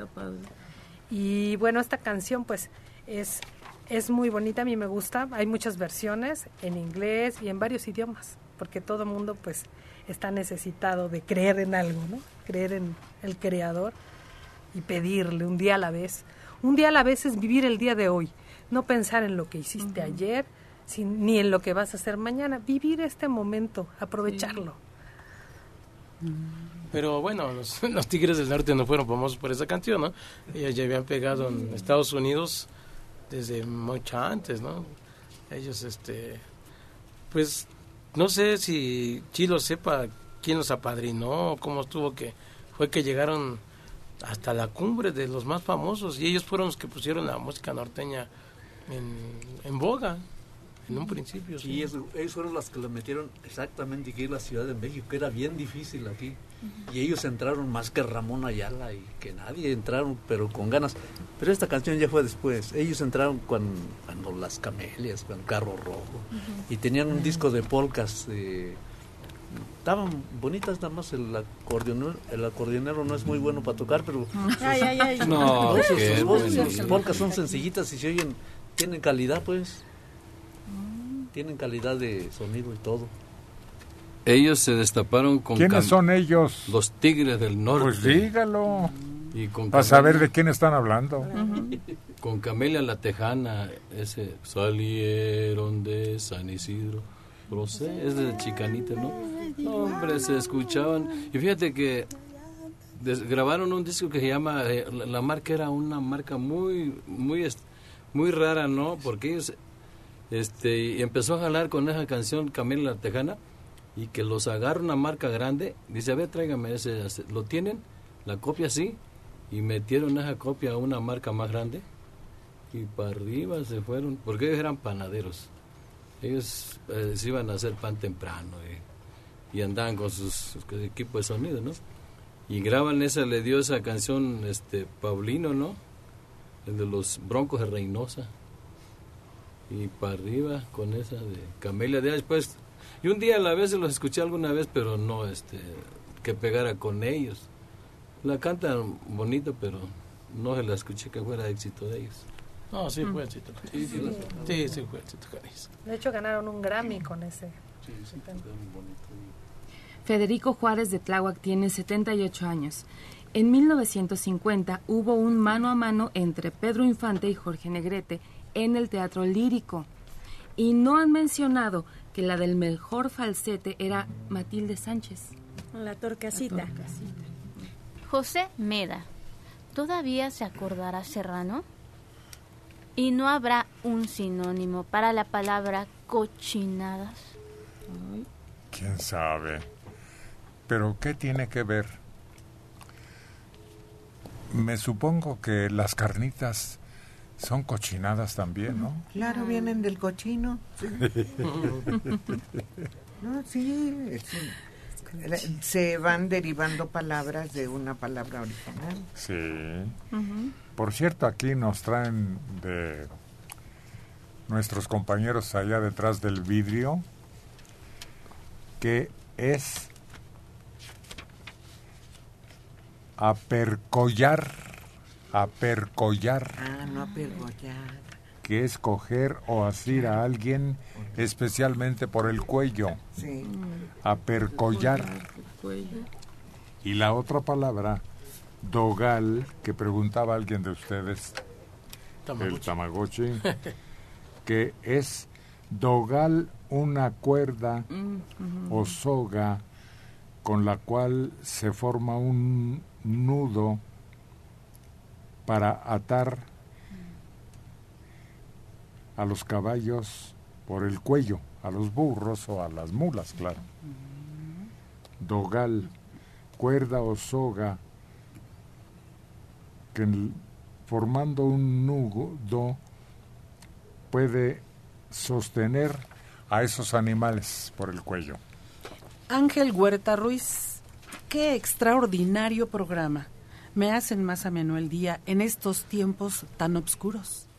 Y bueno, esta canción pues es, es muy bonita, a mí me gusta. Hay muchas versiones en inglés y en varios idiomas, porque todo mundo pues está necesitado de creer en algo, ¿no? Creer en el creador y pedirle un día a la vez. Un día a la vez es vivir el día de hoy, no pensar en lo que hiciste ayer, sin- ni en lo que vas a hacer mañana. Vivir este momento, aprovecharlo.
Pero bueno, los, los Tigres del Norte no fueron famosos por esa canción, ¿no? Ellos ya habían pegado en Estados Unidos desde mucho antes, ¿no? Ellos, este, pues, no sé si Chilo sepa quién los apadrinó, cómo estuvo que fue que llegaron hasta la cumbre de los más famosos y ellos fueron los que pusieron la música norteña en, en boga en un principio. sí.
Y ellos, ellos fueron los que lo metieron exactamente aquí en la Ciudad de México, que era bien difícil aquí. Y ellos entraron más que Ramón Ayala y que nadie entraron, pero con ganas. Pero esta canción ya fue después. Ellos entraron cuando, cuando las camelias, con Carro Rojo. Y tenían un disco de polcas. eh, estaban bonitas nada más el acordeonero, el acordeonero no es muy bueno para tocar, pero
Ay, ay, ay.
no, sus, voces,
bueno.
sus polcas son sencillitas y se oyen, tienen calidad pues, tienen calidad de sonido y todo.
Ellos se destaparon con...
¿Quiénes son ellos?
Los tigres del norte.
Pues dígalo.
Y con
Para saber de quién están hablando.
Con Camelia la Tejana, ese salieron de San Isidro. Lo sé, es de Chicanita, ¿no? No, Hombre, se escuchaban. Y fíjate que grabaron un disco que se llama, eh, la, la marca era una marca muy, muy, muy rara, ¿no? Porque ellos, este, y empezó a jalar con esa canción Camelia la Tejana y que los agarra una marca grande. Dice, a ver, tráigame ese, ese". lo tienen, la copia sí, y metieron esa copia a una marca más grande y para arriba se fueron, porque ellos eran panaderos. Ellos eh, se iban a hacer pan temprano y, y andaban con sus, sus equipos de sonido, ¿no? Y graban esa, le dio esa canción este Paulino, ¿no? El de los Broncos de Reynosa. Y para arriba con esa de Camelia de después. Y un día a la vez los escuché alguna vez, pero no este que pegara con ellos. La cantan bonito, pero no se la escuché que fuera éxito de ellos.
No, sí fue éxito.
Sí, sí,
sí, sí fue éxito.
De hecho, ganaron un Grammy con ese. tema.
Federico Juárez de Tláhuac tiene 78 años. En 1950 hubo un mano a mano entre Pedro Infante y Jorge Negrete en el Teatro Lírico. Y no han mencionado que la del mejor falsete era Matilde Sánchez.
La torcasita.
José Meda. ¿Todavía se acordará Serrano? Y no habrá un sinónimo para la palabra cochinadas.
¿Quién sabe? Pero ¿qué tiene que ver? Me supongo que las carnitas son cochinadas también, ¿no?
Claro, vienen del cochino. No, sí. es- se van derivando palabras de una palabra original.
Sí. Por cierto, aquí nos traen de nuestros compañeros allá detrás del vidrio que es apercollar, apercollar,
Ah, no apergollar.
que es coger o asir a alguien especialmente por el cuello,
Sí.
apercollar. Y la otra palabra, dogal, que preguntaba alguien de ustedes, el tamagotchi, que es dogal una cuerda o soga con la cual se forma un nudo para atar a los caballos por el cuello, a los burros o a las mulas, claro. Dogal, cuerda o soga, que formando un nudo puede sostener a esos animales por el cuello.
Ángel Huerta Ruiz, qué extraordinario programa. Me hacen más ameno el día en estos tiempos tan oscuros.